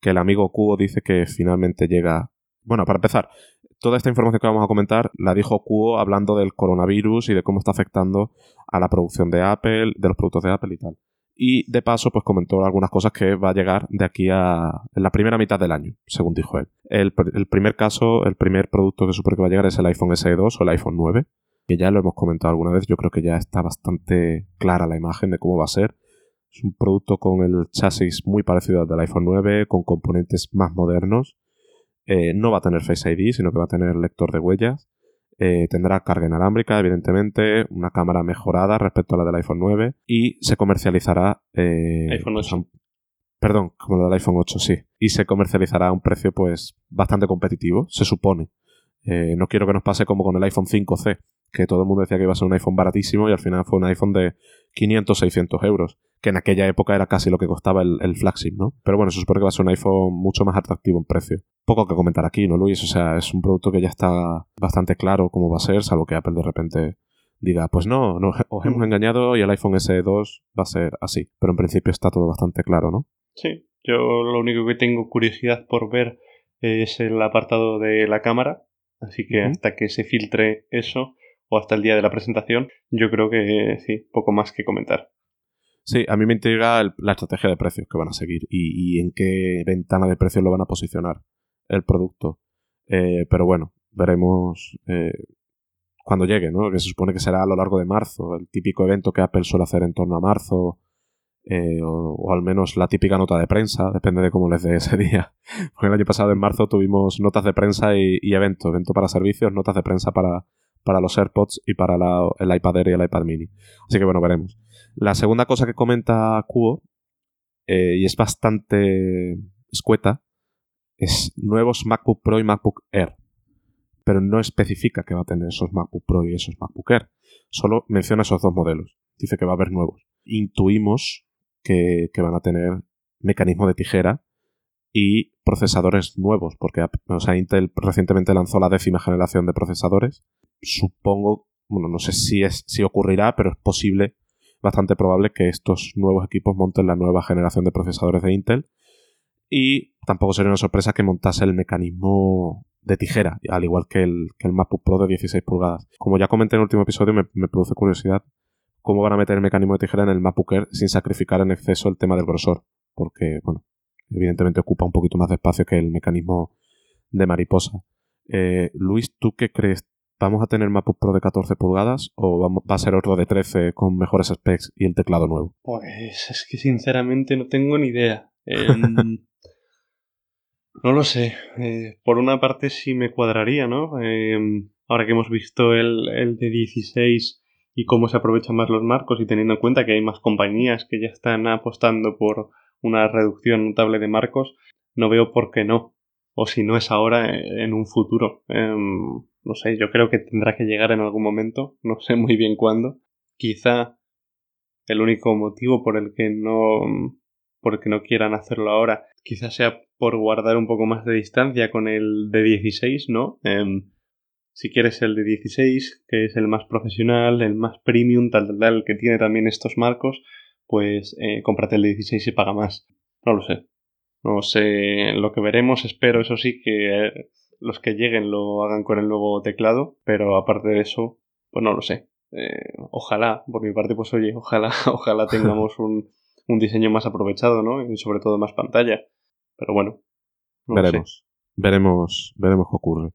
que el amigo Cubo dice que finalmente llega... Bueno, para empezar, toda esta información que vamos a comentar la dijo Cuo hablando del coronavirus y de cómo está afectando a la producción de Apple, de los productos de Apple y tal. Y de paso, pues comentó algunas cosas que va a llegar de aquí a en la primera mitad del año, según dijo él. El, primer caso, el primer producto que supone que va a llegar es el iPhone SE 2 o el iPhone 9, que ya lo hemos comentado alguna vez. Yo creo que ya está bastante clara la imagen de cómo va a ser. Es un producto con el chasis muy parecido al del iPhone 9, con componentes más modernos eh, no va a tener Face ID, sino que va a tener lector de huellas. Eh, tendrá carga inalámbrica, evidentemente, una cámara mejorada respecto a la del iPhone 9 y se comercializará...
Eh, iPhone 8.
Perdón, como la del iPhone 8, sí. Y se comercializará a un precio pues bastante competitivo, se supone. no quiero que nos pase como con el iPhone 5C, que todo el mundo decía que iba a ser un iPhone baratísimo y al final fue un iPhone de 500, 600 euros, que en aquella época era casi lo que costaba el, el flagship, ¿no? Pero bueno, se supone que va a ser un iPhone mucho más atractivo en precio poco que comentar aquí, ¿no, Luis? O sea, es un producto que ya está bastante claro cómo va a ser, salvo que Apple de repente diga, pues no, no os hemos mm. engañado y el iPhone SE2 va a ser así. Pero en principio está todo bastante claro, ¿no?
Sí, yo lo único que tengo curiosidad por ver es el apartado de la cámara, así que hasta que se filtre eso o hasta el día de la presentación, yo creo que sí, poco más que comentar.
Sí, a mí me intriga la estrategia de precios que van a seguir y, y, en qué ventana de precios lo van a posicionar el producto. Eh, pero bueno, veremos eh, cuando llegue, ¿no? Que se supone que será a lo largo de marzo, el típico evento que Apple suele hacer en torno a marzo, eh, o, al menos la típica nota de prensa, depende de cómo les dé ese [LAUGHS] día. Porque el año pasado en marzo tuvimos notas de prensa y, y evento, evento para servicios, notas de prensa para, para los AirPods y para el iPad Air y el iPad Mini. Así que bueno, veremos. La segunda cosa que comenta Cubo, y es bastante escueta, es nuevos MacBook Pro y MacBook Air. Pero no especifica que va a tener esos MacBook Pro y esos MacBook Air. Solo menciona esos dos modelos. Dice que va a haber nuevos. Intuimos que, van a tener mecanismo de tijera y procesadores nuevos, porque Intel recientemente lanzó la décima generación de procesadores. Supongo, bueno, no sé si, es, si ocurrirá, pero es posible, bastante probable que estos nuevos equipos monten la nueva generación de procesadores de Intel y tampoco sería una sorpresa que montase el mecanismo de tijera, al igual que el, que el MacBook Pro de 16 pulgadas. Como ya comenté en el último episodio, me, produce curiosidad cómo van a meter el mecanismo de tijera en el MacBook Air sin sacrificar en exceso el tema del grosor, porque, bueno, evidentemente ocupa un poquito más de espacio que el mecanismo de mariposa. Eh, Luis, ¿tú qué crees? ¿Vamos a tener MacBook Pro de 14 pulgadas o va a ser otro de 13 con mejores specs y el teclado nuevo?
Pues es que sinceramente no tengo ni idea. Em, [LAUGHS] no lo sé. Eh, por una parte sí me cuadraría, ¿no? Em, ahora que hemos visto el, el de 16 y cómo se aprovechan más los marcos y teniendo en cuenta que hay más compañías que ya están apostando por una reducción notable de marcos, no veo por qué no. O si no es ahora, eh, en un futuro. Em, no sé, yo creo que tendrá que llegar en algún momento, no sé muy bien cuándo. Quizá el único motivo por el que no por el que no quieran hacerlo ahora, quizá sea por guardar un poco más de distancia con el de 16, ¿no? Em, si quieres el de 16, que es el más profesional, el más premium, tal, tal, tal, que tiene también estos marcos, pues eh, cómprate el de 16 y paga más. No lo sé. No sé lo que veremos. Espero, eso sí, que eh, los que lleguen lo hagan con el nuevo teclado, pero aparte de eso, pues no lo sé. Eh, ojalá, por mi parte, pues oye, ojalá, [LAUGHS] ojalá tengamos un, un diseño más aprovechado, ¿no? Y sobre todo más pantalla. Pero bueno.
veremos. Veremos, veremos qué ocurre.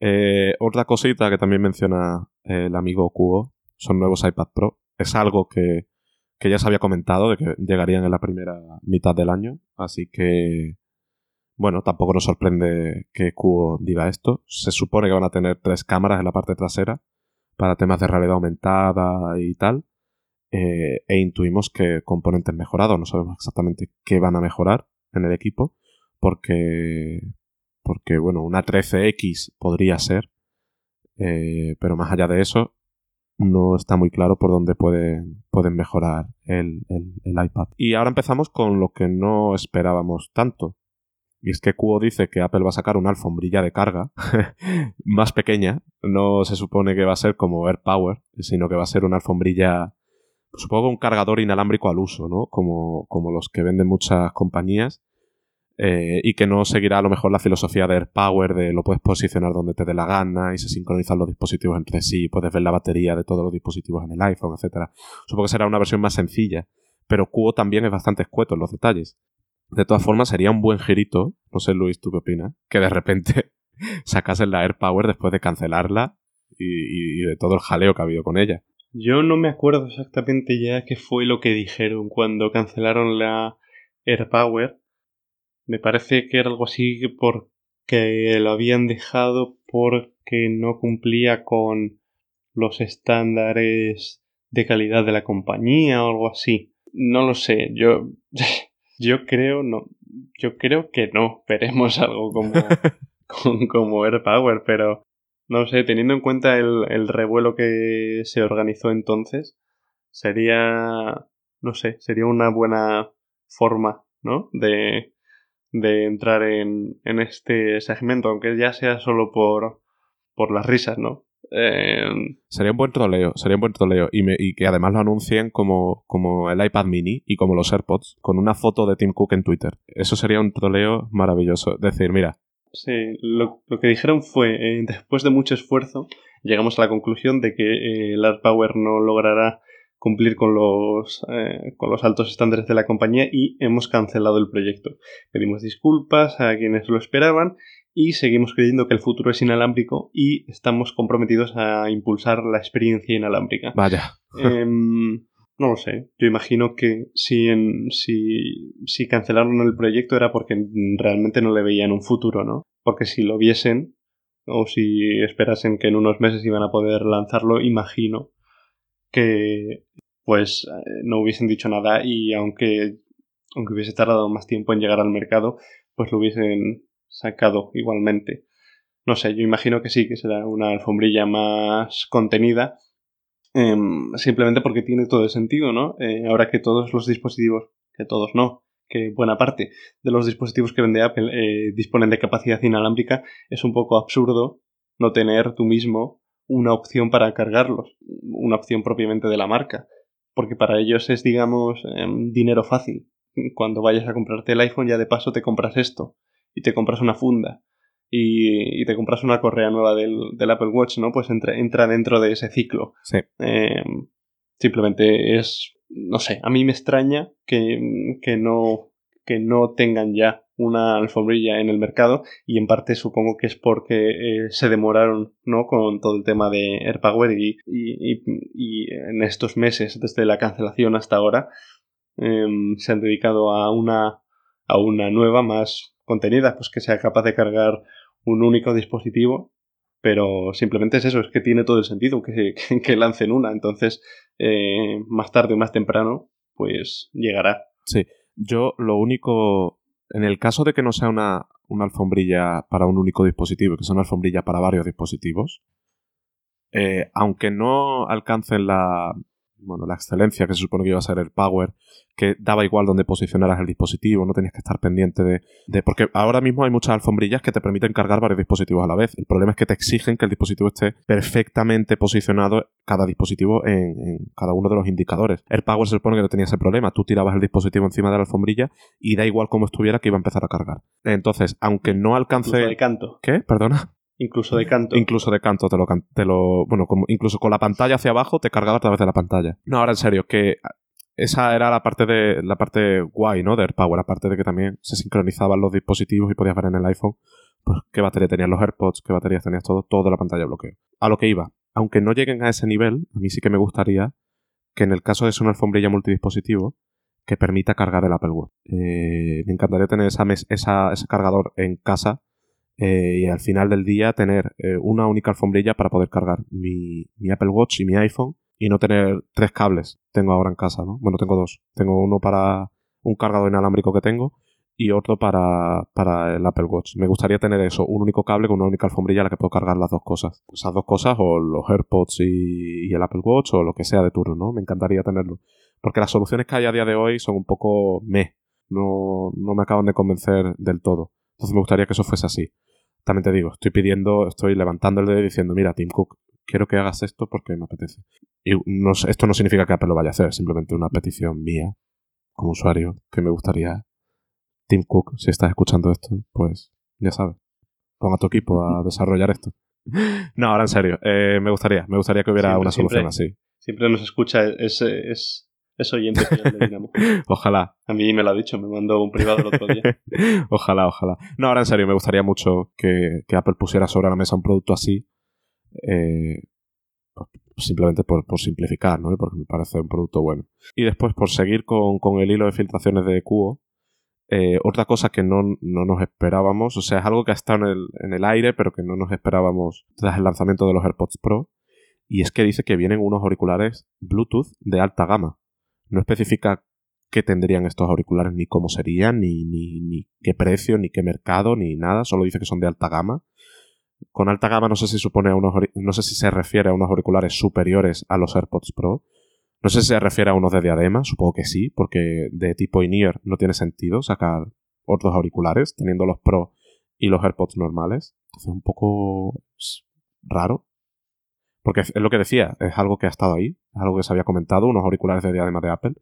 Eh, otra cosita que también menciona el amigo Cubo son nuevos iPad Pro. Es algo que, que ya se había comentado, de que llegarían en la primera mitad del año. Así que, bueno, tampoco nos sorprende que Cubo diga esto. Se supone que van a tener tres cámaras en la parte trasera para temas de realidad aumentada y tal. Eh, e intuimos que componentes mejorados, no sabemos exactamente qué van a mejorar en el equipo, porque, porque bueno, una 13X podría ser, eh, pero más allá de eso, no está muy claro por dónde pueden, pueden mejorar el, el, iPad. Y ahora empezamos con lo que no esperábamos tanto. Y es que Cuo dice que Apple va a sacar una alfombrilla de carga [LAUGHS] más pequeña. No se supone que va a ser como AirPower, sino que va a ser una alfombrilla, supongo un cargador inalámbrico al uso, ¿no? Como, como los que venden muchas compañías. Eh, y que no seguirá a lo mejor la filosofía de AirPower, de lo puedes posicionar donde te dé la gana y se sincronizan los dispositivos entre sí, puedes ver la batería de todos los dispositivos en el iPhone, etc. Supongo que será una versión más sencilla, pero Cuo también es bastante escueto en los detalles. De todas formas, sería un buen girito, no sé Luis, ¿tú qué opinas? Que de repente [LAUGHS] sacasen la AirPower después de cancelarla y, y de todo el jaleo que ha habido con ella.
Yo no me acuerdo exactamente ya qué fue lo que dijeron cuando cancelaron la AirPower me parece que era algo así porque lo habían dejado porque no cumplía con los estándares de calidad de la compañía o algo así. No lo sé, yo [LAUGHS] yo creo no, yo creo que no, veremos algo como [LAUGHS] como AirPower, pero no sé, teniendo en cuenta el, el revuelo que se organizó entonces, sería no sé, sería una buena forma, ¿no? De de entrar en, en este segmento, aunque ya sea solo por, por las risas, ¿no?
Eh, sería un buen troleo, sería un buen troleo. Y, y, que además lo anuncien como, como el iPad mini y como los AirPods, con una foto de Tim Cook en Twitter. Eso sería un troleo maravilloso. Decir, mira.
Sí, lo, lo que dijeron fue, eh, después de mucho esfuerzo, llegamos a la conclusión de que eh, el AirPower no logrará cumplir con los, eh, con los altos estándares de la compañía y hemos cancelado el proyecto. Pedimos disculpas a quienes lo esperaban y seguimos creyendo que el futuro es inalámbrico y estamos comprometidos a impulsar la experiencia inalámbrica.
Vaya.
Em, no lo sé. Yo imagino que si, en, si, si cancelaron el proyecto era porque realmente no le veían un futuro, ¿no? Porque si lo viesen o si esperasen que en unos meses iban a poder lanzarlo, imagino que pues eh, no hubiesen dicho nada y aunque, aunque hubiese tardado más tiempo en llegar al mercado, pues lo hubiesen sacado igualmente. No sé, yo imagino que sí, que será una alfombrilla más contenida, em, simplemente porque tiene todo el sentido, ¿no? Eh, ahora que todos los dispositivos, que todos no, que buena parte de los dispositivos que vende Apple eh, disponen de capacidad inalámbrica, es un poco absurdo no tener tú mismo una opción para cargarlos, una opción propiamente de la marca, porque para ellos es, digamos, em, dinero fácil. Cuando vayas a comprarte el iPhone ya de paso te compras esto y te compras una funda y, te compras una correa nueva del, Apple Watch, ¿no? Pues entra, entra dentro de ese ciclo.
Sí.
Em, simplemente es, no sé, a mí me extraña que, que, no, que no tengan ya una alfombrilla en el mercado y en parte supongo que es porque eh, se demoraron no con todo el tema de AirPower y, y, y, en estos meses desde la cancelación hasta ahora em, se han dedicado a una a una nueva más contenida pues que sea capaz de cargar un único dispositivo pero simplemente es eso es que tiene todo el sentido [LAUGHS] que, que, lancen una. Entonces eh, más tarde o más temprano pues llegará.
Sí yo lo único en el caso de que no sea una, alfombrilla para un único dispositivo, que sea una alfombrilla para varios dispositivos, eh, aunque no alcancen la, bueno, la excelencia que se supone que iba a ser el power, que daba igual donde posicionaras el dispositivo, no tenías que estar pendiente de, de, Porque ahora mismo hay muchas alfombrillas que te permiten cargar varios dispositivos a la vez. El problema es que te exigen que el dispositivo esté perfectamente posicionado cada dispositivo en, cada uno de los indicadores. El power se supone que no tenía ese problema. Tú tirabas el dispositivo encima de la alfombrilla y da igual cómo estuviera que iba a empezar a cargar. Entonces, aunque no alcance...
de canto.
¿Qué? Perdona.
Incluso de canto.
Incluso de canto te lo, te lo bueno, como, incluso con la pantalla hacia abajo te cargaba a través de la pantalla. No, ahora en serio, que esa era la parte de la parte guay, ¿no? De AirPower, aparte de que también se sincronizaban los dispositivos y podías ver en el iPhone pues qué batería tenían los AirPods, qué baterías tenías todo, todo la pantalla bloqueo. A lo que iba, aunque no lleguen a ese nivel, a mí sí que me gustaría que en el caso de ser una alfombrilla multidispositivo, que permita cargar el Apple Watch. Eh, me encantaría tener esa, esa, ese cargador en casa eh, y al final del día tener eh, una única alfombrilla para poder cargar mi, Apple Watch y mi iPhone y no tener tres cables. Tengo ahora en casa, ¿no? Bueno, tengo dos. Tengo uno para un cargador inalámbrico que tengo y otro para, para el Apple Watch. Me gustaría tener eso, un único cable con una única alfombrilla a la que puedo cargar las dos cosas. Esas dos cosas o los AirPods y, y el Apple Watch o lo que sea de turno, ¿no? Me encantaría tenerlo. Porque las soluciones que hay a día de hoy son un poco meh. No, no me acaban de convencer del todo. Entonces me gustaría que eso fuese así. También te digo, estoy pidiendo, estoy levantando el dedo diciendo, mira, Tim Cook, quiero que hagas esto porque me apetece. Y no, esto no significa que Apple lo vaya a hacer, simplemente una petición mía, como usuario, que me gustaría. Tim Cook, si estás escuchando esto, pues ya sabes, ponga tu equipo a [LAUGHS] desarrollar esto. [LAUGHS] No, ahora en serio, eh, me gustaría, me gustaría que hubiera una solución así.
Siempre nos escucha, es, es es oyente de Dinamo. [LAUGHS]
ojalá.
A mí me lo ha dicho, me mandó un privado el otro día. [LAUGHS]
ojalá, ojalá. No, ahora en serio, me gustaría mucho que, Apple pusiera sobre la mesa un producto así. Eh, simplemente por, simplificar, ¿no? Porque me parece un producto bueno. Y después, por seguir con, el hilo de filtraciones de Cubo, eh, otra cosa que no, nos esperábamos, o sea, es algo que ha estado en el, en el aire, pero que no nos esperábamos tras el lanzamiento de los AirPods Pro, y es que dice que vienen unos auriculares Bluetooth de alta gama. No especifica qué tendrían estos auriculares, ni cómo serían, ni, ni, qué precio, ni qué mercado, ni nada. Solo dice que son de alta gama. Con alta gama no sé si supone a unos, no sé si se refiere a unos auriculares superiores a los AirPods Pro. No sé si se refiere a unos de diadema, supongo que sí, porque de tipo in-ear no tiene sentido sacar otros auriculares teniendo los Pro y los AirPods normales. Entonces un poco raro. Porque es lo que decía, es algo que ha estado ahí, es algo que se había comentado, unos auriculares de diadema de Apple.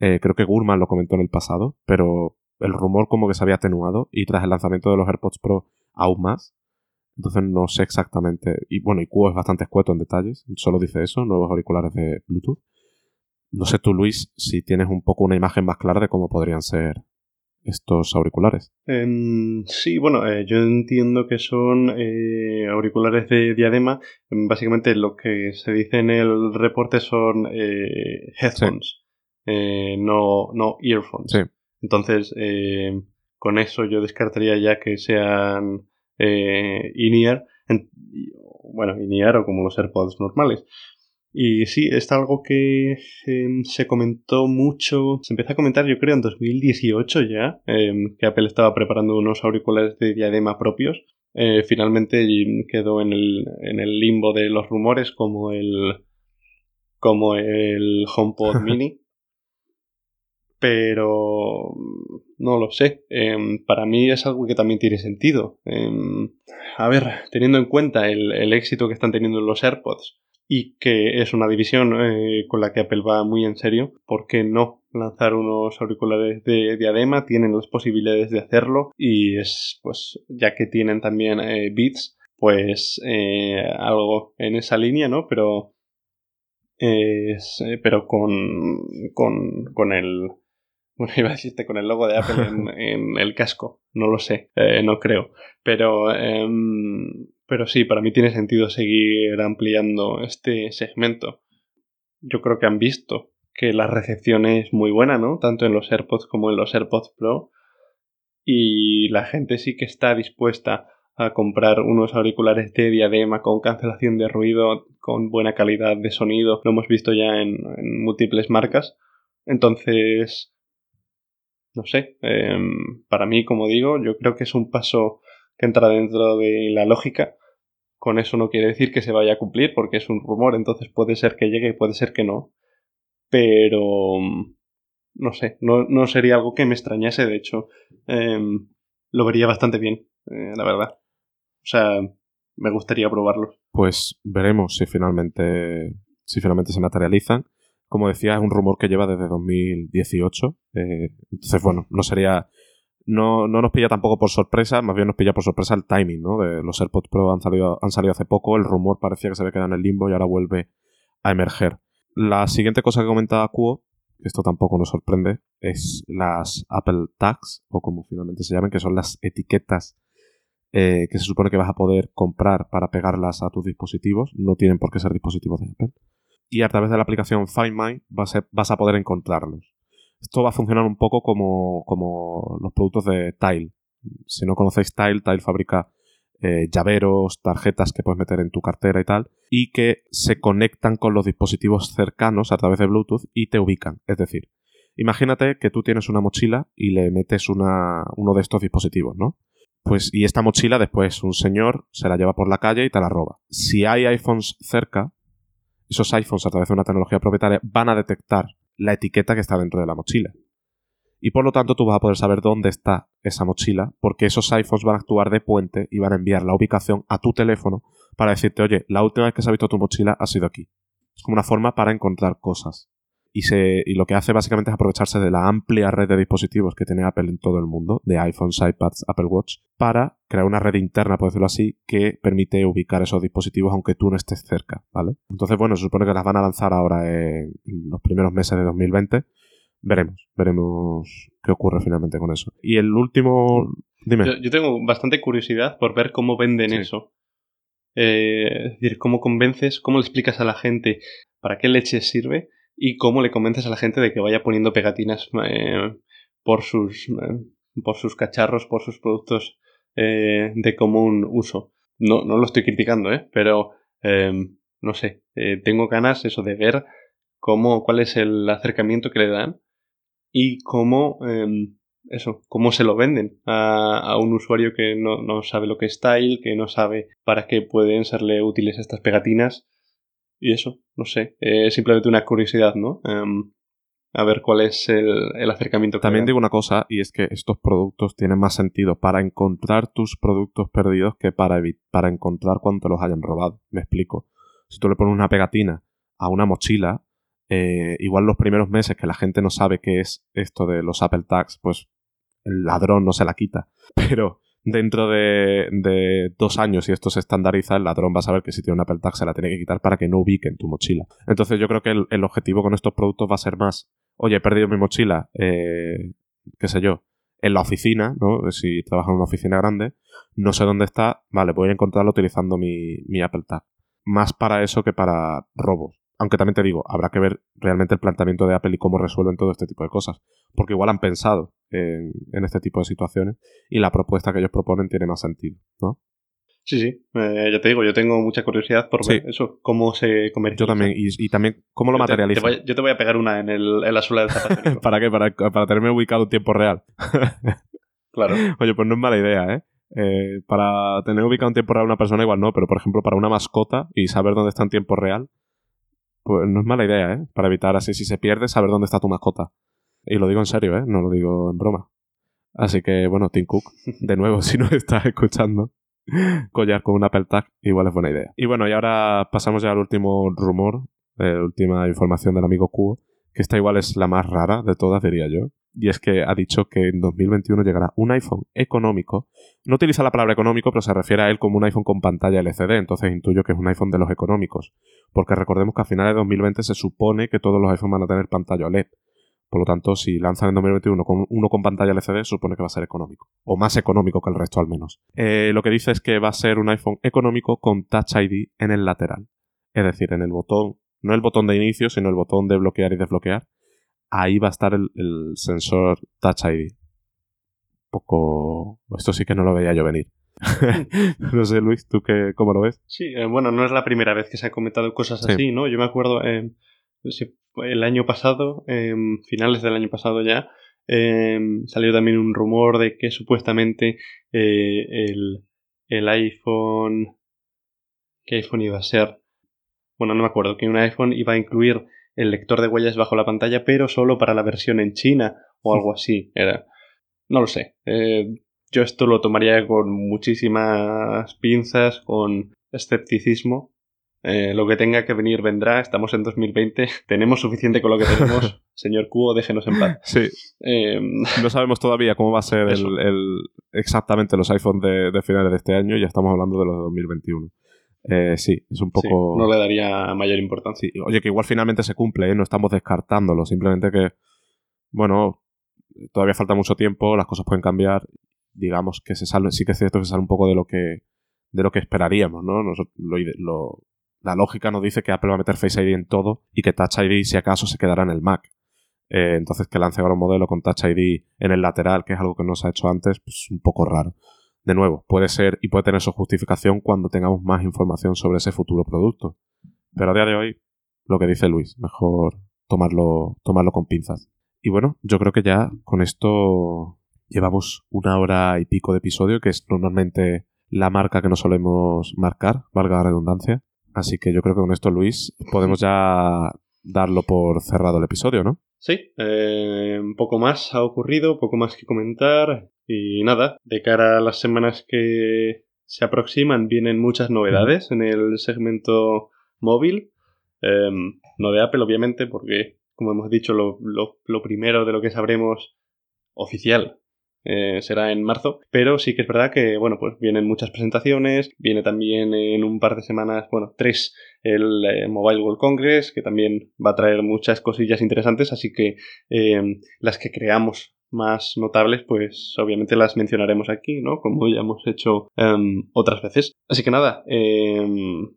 Eh, creo que Gurman lo comentó en el pasado, pero el rumor como que se había atenuado y tras el lanzamiento de los AirPods Pro aún más. Entonces no sé exactamente. Y bueno, y Q es bastante escueto en detalles, solo dice eso, nuevos auriculares de Bluetooth. No sé tú, Luis, si tienes un poco una imagen más clara de cómo podrían ser estos auriculares?
Em, sí, bueno, eh, yo entiendo que son eh, auriculares de diadema. Básicamente lo que se dice en el reporte son eh, headphones, no, no earphones. Entonces, con eso yo descartaría ya que sean in-ear, bueno, in-ear o como los AirPods normales. Y sí, es algo que em, se comentó mucho, se empezó a comentar yo creo en 2018 ya, em, que Apple estaba preparando unos auriculares de diadema propios. Eh, finalmente quedó en el, en el limbo de los rumores como el, como el HomePod [LAUGHS] mini. Pero no lo sé. Em, para mí es algo que también tiene sentido. a ver, teniendo en cuenta el, el éxito que están teniendo los AirPods, y que es una división eh, con la que Apple va muy en serio. ¿Por qué no lanzar unos auriculares de diadema? Tienen las posibilidades de hacerlo y es, pues, ya que tienen también eh, Beats, pues eh, algo en esa línea, ¿no? Pero, pero con, con, con el... Bueno, [LAUGHS] iba a decirte con el logo de Apple en, [LAUGHS] en el casco, no lo sé, no creo. Pero em, pero sí, para mí tiene sentido seguir ampliando este segmento. Yo creo que han visto que la recepción es muy buena, ¿no? Tanto en los AirPods como en los AirPods Pro. Y la gente sí que está dispuesta a comprar unos auriculares de diadema con cancelación de ruido, con buena calidad de sonido. Lo hemos visto ya en, múltiples marcas. Entonces, no sé, em, para mí, como digo, yo creo que es un paso que entra dentro de la lógica con eso no quiere decir que se vaya a cumplir porque es un rumor, entonces puede ser que llegue y puede ser que no. pero no sé, no, sería algo que me extrañase, de hecho, em, lo vería bastante bien, eh, la verdad. O sea, me gustaría probarlo.
Pues veremos si finalmente, si finalmente se materializan. Como decía, es un rumor que lleva desde 2018. Eh, entonces, bueno, no sería. No, no, nos pilla tampoco por sorpresa, más bien nos pilla por sorpresa el timing, ¿no? De los AirPods Pro han salido, han salido hace poco, el rumor parecía que se había quedado en el limbo y ahora vuelve a emerger. La siguiente cosa que comentaba Cuo esto tampoco nos sorprende, es las Apple Tags, o como finalmente se llaman, que son las etiquetas eh, que se supone que vas a poder comprar para pegarlas a tus dispositivos. No tienen por qué ser dispositivos de Apple. Y a través de la aplicación Find My vas a, vas a poder encontrarlos. Esto va a funcionar un poco como, como los productos de Tile. Si no conocéis Tile, Tile fabrica eh, llaveros, tarjetas que puedes meter en tu cartera y tal, y que se conectan con los dispositivos cercanos a través de Bluetooth y te ubican. Es decir, imagínate que tú tienes una mochila y le metes una, uno de estos dispositivos, ¿no? Pues, y esta mochila después un señor se la lleva por la calle y te la roba. Si hay iPhones cerca, esos iPhones a través de una tecnología propietaria van a detectar la etiqueta que está dentro de la mochila y por lo tanto tú vas a poder saber dónde está esa mochila porque esos iPhones van a actuar de puente y van a enviar la ubicación a tu teléfono para decirte, oye, la última vez que se ha visto tu mochila ha sido aquí. Es como una forma para encontrar cosas. Y, se, y lo que hace básicamente es aprovecharse de la amplia red de dispositivos que tiene Apple en todo el mundo, de iPhones, iPads, Apple Watch, para crear una red interna, por decirlo así, que permite ubicar esos dispositivos aunque tú no estés cerca, ¿vale? Entonces, bueno, se supone que las van a lanzar ahora en los primeros meses de 2020 veremos, veremos qué ocurre finalmente con eso. Y el último, dime.
Yo, tengo bastante curiosidad por ver cómo venden eso. Eh, es decir, cómo convences, cómo le explicas a la gente para qué leche sirve y cómo le convences a la gente de que vaya poniendo pegatinas eh, por sus eh, por sus cacharros, por sus productos de común uso. No, no lo estoy criticando, ¿eh? pero no sé, tengo ganas eso de ver cómo, cuál es el acercamiento que le dan y cómo, em, eso, cómo se lo venden a, un usuario que no, sabe lo que es Tile, que no sabe para qué pueden serle útiles estas pegatinas. Y eso, no sé, es simplemente una curiosidad, ¿no? Em, a ver cuál es el, acercamiento.
También digo una cosa, y es que estos productos tienen más sentido para encontrar tus productos perdidos que para, para encontrar cuando los hayan robado. Me explico. Si tú le pones una pegatina a una mochila, eh, igual los primeros meses que la gente no sabe qué es esto de los Apple Tags, pues el ladrón no se la quita. [LAUGHS] Pero dentro de, dos años, si esto se estandariza, el ladrón va a saber que si tiene un Apple Tag se la tiene que quitar para que no ubique en tu mochila. Entonces yo creo que el, objetivo con estos productos va a ser más, oye, he perdido mi mochila, eh, qué sé yo, en la oficina, ¿no? Si trabajo en una oficina grande, no sé dónde está, vale, voy a encontrarlo utilizando mi, mi Apple Tag. Más para eso que para robos. Aunque también te digo, habrá que ver realmente el planteamiento de Apple y cómo resuelven todo este tipo de cosas. Porque igual han pensado en, este tipo de situaciones y la propuesta que ellos proponen tiene más sentido, ¿no?
Sí, sí, eh, ya te digo, yo tengo mucha curiosidad por ver eso, cómo se comercializa.
Yo también, y, también cómo lo materializa.
yo te voy a pegar una en, el, en la suela del zapato. [LAUGHS]
¿Para qué? Para, para tenerme ubicado en tiempo real. [LAUGHS]
claro.
Oye, pues no es mala idea, ¿eh? ¿eh? Para tener ubicado en tiempo real una persona igual no, pero por ejemplo para una mascota y saber dónde está en tiempo real, pues no es mala idea, ¿eh? Para evitar así, si se pierde, saber dónde está tu mascota. Y lo digo en serio, ¿eh? No lo digo en broma. Así que, bueno, Tim Cook, [LAUGHS] de nuevo, si no estás escuchando, collar con un Apple Tag igual es buena idea. Y bueno, y ahora pasamos ya al último rumor, eh, última información del amigo Cubo, que esta igual es la más rara de todas, diría yo y es que ha dicho que en 2021 llegará un iPhone económico. No utiliza la palabra económico, pero se refiere a él como un iPhone con pantalla LCD, entonces intuyo que es un iPhone de los económicos, porque recordemos que a finales de 2020 se supone que todos los iPhones van a tener pantalla OLED. Por lo tanto, si lanzan en 2021 con uno con pantalla LCD, supone que va a ser económico. O más económico que el resto al menos. Eh, lo que dice es que va a ser un iPhone económico con Touch ID en el lateral. Es decir, en el botón, no el botón de inicio, sino el botón de bloquear y desbloquear ahí va a estar el, sensor Touch ID. Poco. Esto sí que no lo veía yo venir. [LAUGHS] no sé, Luis, ¿tú qué, cómo lo ves?
Sí, eh, bueno, no es la primera vez que se han comentado cosas así, ¿no? Yo me acuerdo eh, el año pasado, finales del año pasado ya, em, salió también un rumor de que supuestamente eh, el, el iPhone. ¿Qué iPhone iba a ser? Bueno, no me acuerdo, que un iPhone iba a incluir el lector de huellas bajo la pantalla, pero solo para la versión en China o algo así. Era. No lo sé. Eh, yo esto lo tomaría con muchísimas pinzas, con escepticismo. Eh, lo que tenga que venir vendrá. Estamos en 2020. [LAUGHS] Tenemos suficiente con lo que tenemos. [LAUGHS] Señor Cuo, déjenos en paz.
Sí.
Eh,
No sabemos todavía cómo va a ser el, el- exactamente los iPhones de, de finales de este año. Ya estamos hablando de los de 2021. Eh, sí, es un
sí,
poco...
no le daría mayor importancia.
Sí, oye, que igual finalmente se cumple, ¿eh? no estamos descartándolo, simplemente que, bueno, todavía falta mucho tiempo, las cosas pueden cambiar, digamos que se sale, sí que es cierto que se sale un poco de lo que, de lo que esperaríamos, ¿no? Nos- lo lo- la lógica nos dice que Apple va a meter Face ID en todo y que Touch ID, si acaso, se quedará en el Mac. Eh, entonces, que lance ahora un modelo con Touch ID en el lateral, que es algo que no se ha hecho antes, pues un poco raro. De nuevo, puede ser y puede tener su justificación cuando tengamos más información sobre ese futuro producto. Pero a día de hoy, lo que dice Luis, mejor tomarlo, tomarlo con pinzas. Y bueno, yo creo que ya con esto llevamos una hora y pico de episodio, que es normalmente la marca que nos solemos marcar, valga la redundancia. Así que yo creo que con esto, Luis, podemos ya darlo por cerrado el episodio, ¿no?
Sí, eh, un poco más ha ocurrido, poco más que comentar. Y nada, de cara a las semanas que se aproximan, vienen muchas novedades en el segmento móvil. Eh, no de Apple, obviamente, porque, como hemos dicho, lo- lo primero de lo que sabremos oficial eh, será en marzo. Pero sí que es verdad que, bueno, pues vienen muchas presentaciones. Viene también en un par de semanas, bueno, tres, el eh, Mobile World Congress, que también va a traer muchas cosillas interesantes. Así que eh, las que creamos más notables, pues obviamente las mencionaremos aquí, ¿no? Como ya hemos hecho em, otras veces. Así que nada, em,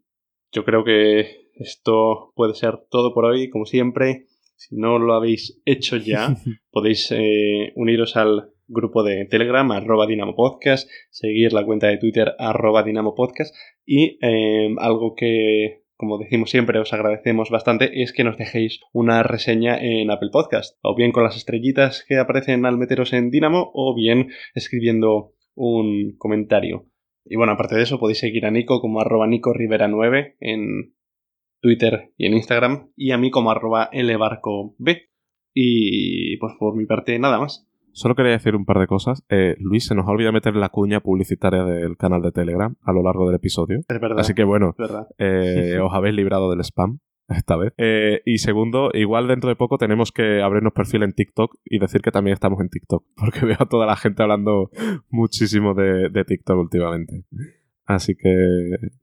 yo creo que esto puede ser todo por hoy, como siempre. Si no lo habéis hecho ya, [LAUGHS] podéis eh, uniros al grupo de Telegram, arroba Dinamo Podcast, seguir la cuenta de Twitter, arroba Dinamo Podcast, y eh, algo que, como decimos siempre, os agradecemos bastante, es que nos dejéis una reseña en Apple Podcast, o bien con las estrellitas que aparecen al meteros en Dinamo, o bien escribiendo un comentario. Y bueno, aparte de eso, podéis seguir a Nico como arroba Nico Rivera 9 en Twitter y en Instagram, y a mí como arroba lbarcob. Y pues por mi parte, nada más.
Solo quería decir un par de cosas. Eh, Luis, se nos ha olvidado meter la cuña publicitaria del canal de Telegram a lo largo del episodio.
Es verdad.
Así que bueno, eh, [LAUGHS] os habéis librado del spam esta vez. Eh, y segundo, igual dentro de poco tenemos que abrirnos perfil en TikTok y decir que también estamos en TikTok, [LAUGHS] porque veo a toda la gente hablando muchísimo de, de TikTok últimamente. Así que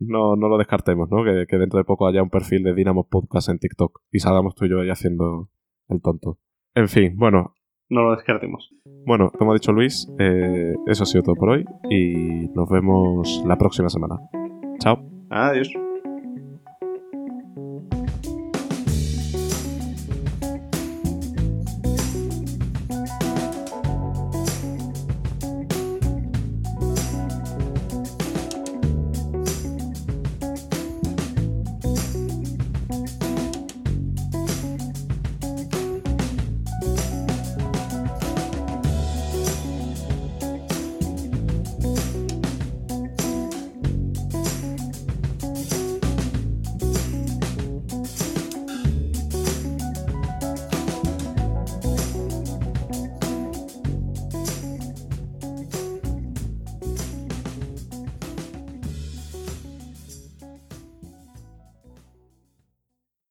no, no lo descartemos, ¿no? Que, que dentro de poco haya un perfil de Dynamo Podcast en TikTok y salgamos tú y yo ahí haciendo el tonto. En fin, bueno,
No lo descartemos.
bueno, como ha dicho Luis, eh, eso ha sido todo por hoy y nos vemos la próxima semana. Chao.
Adiós.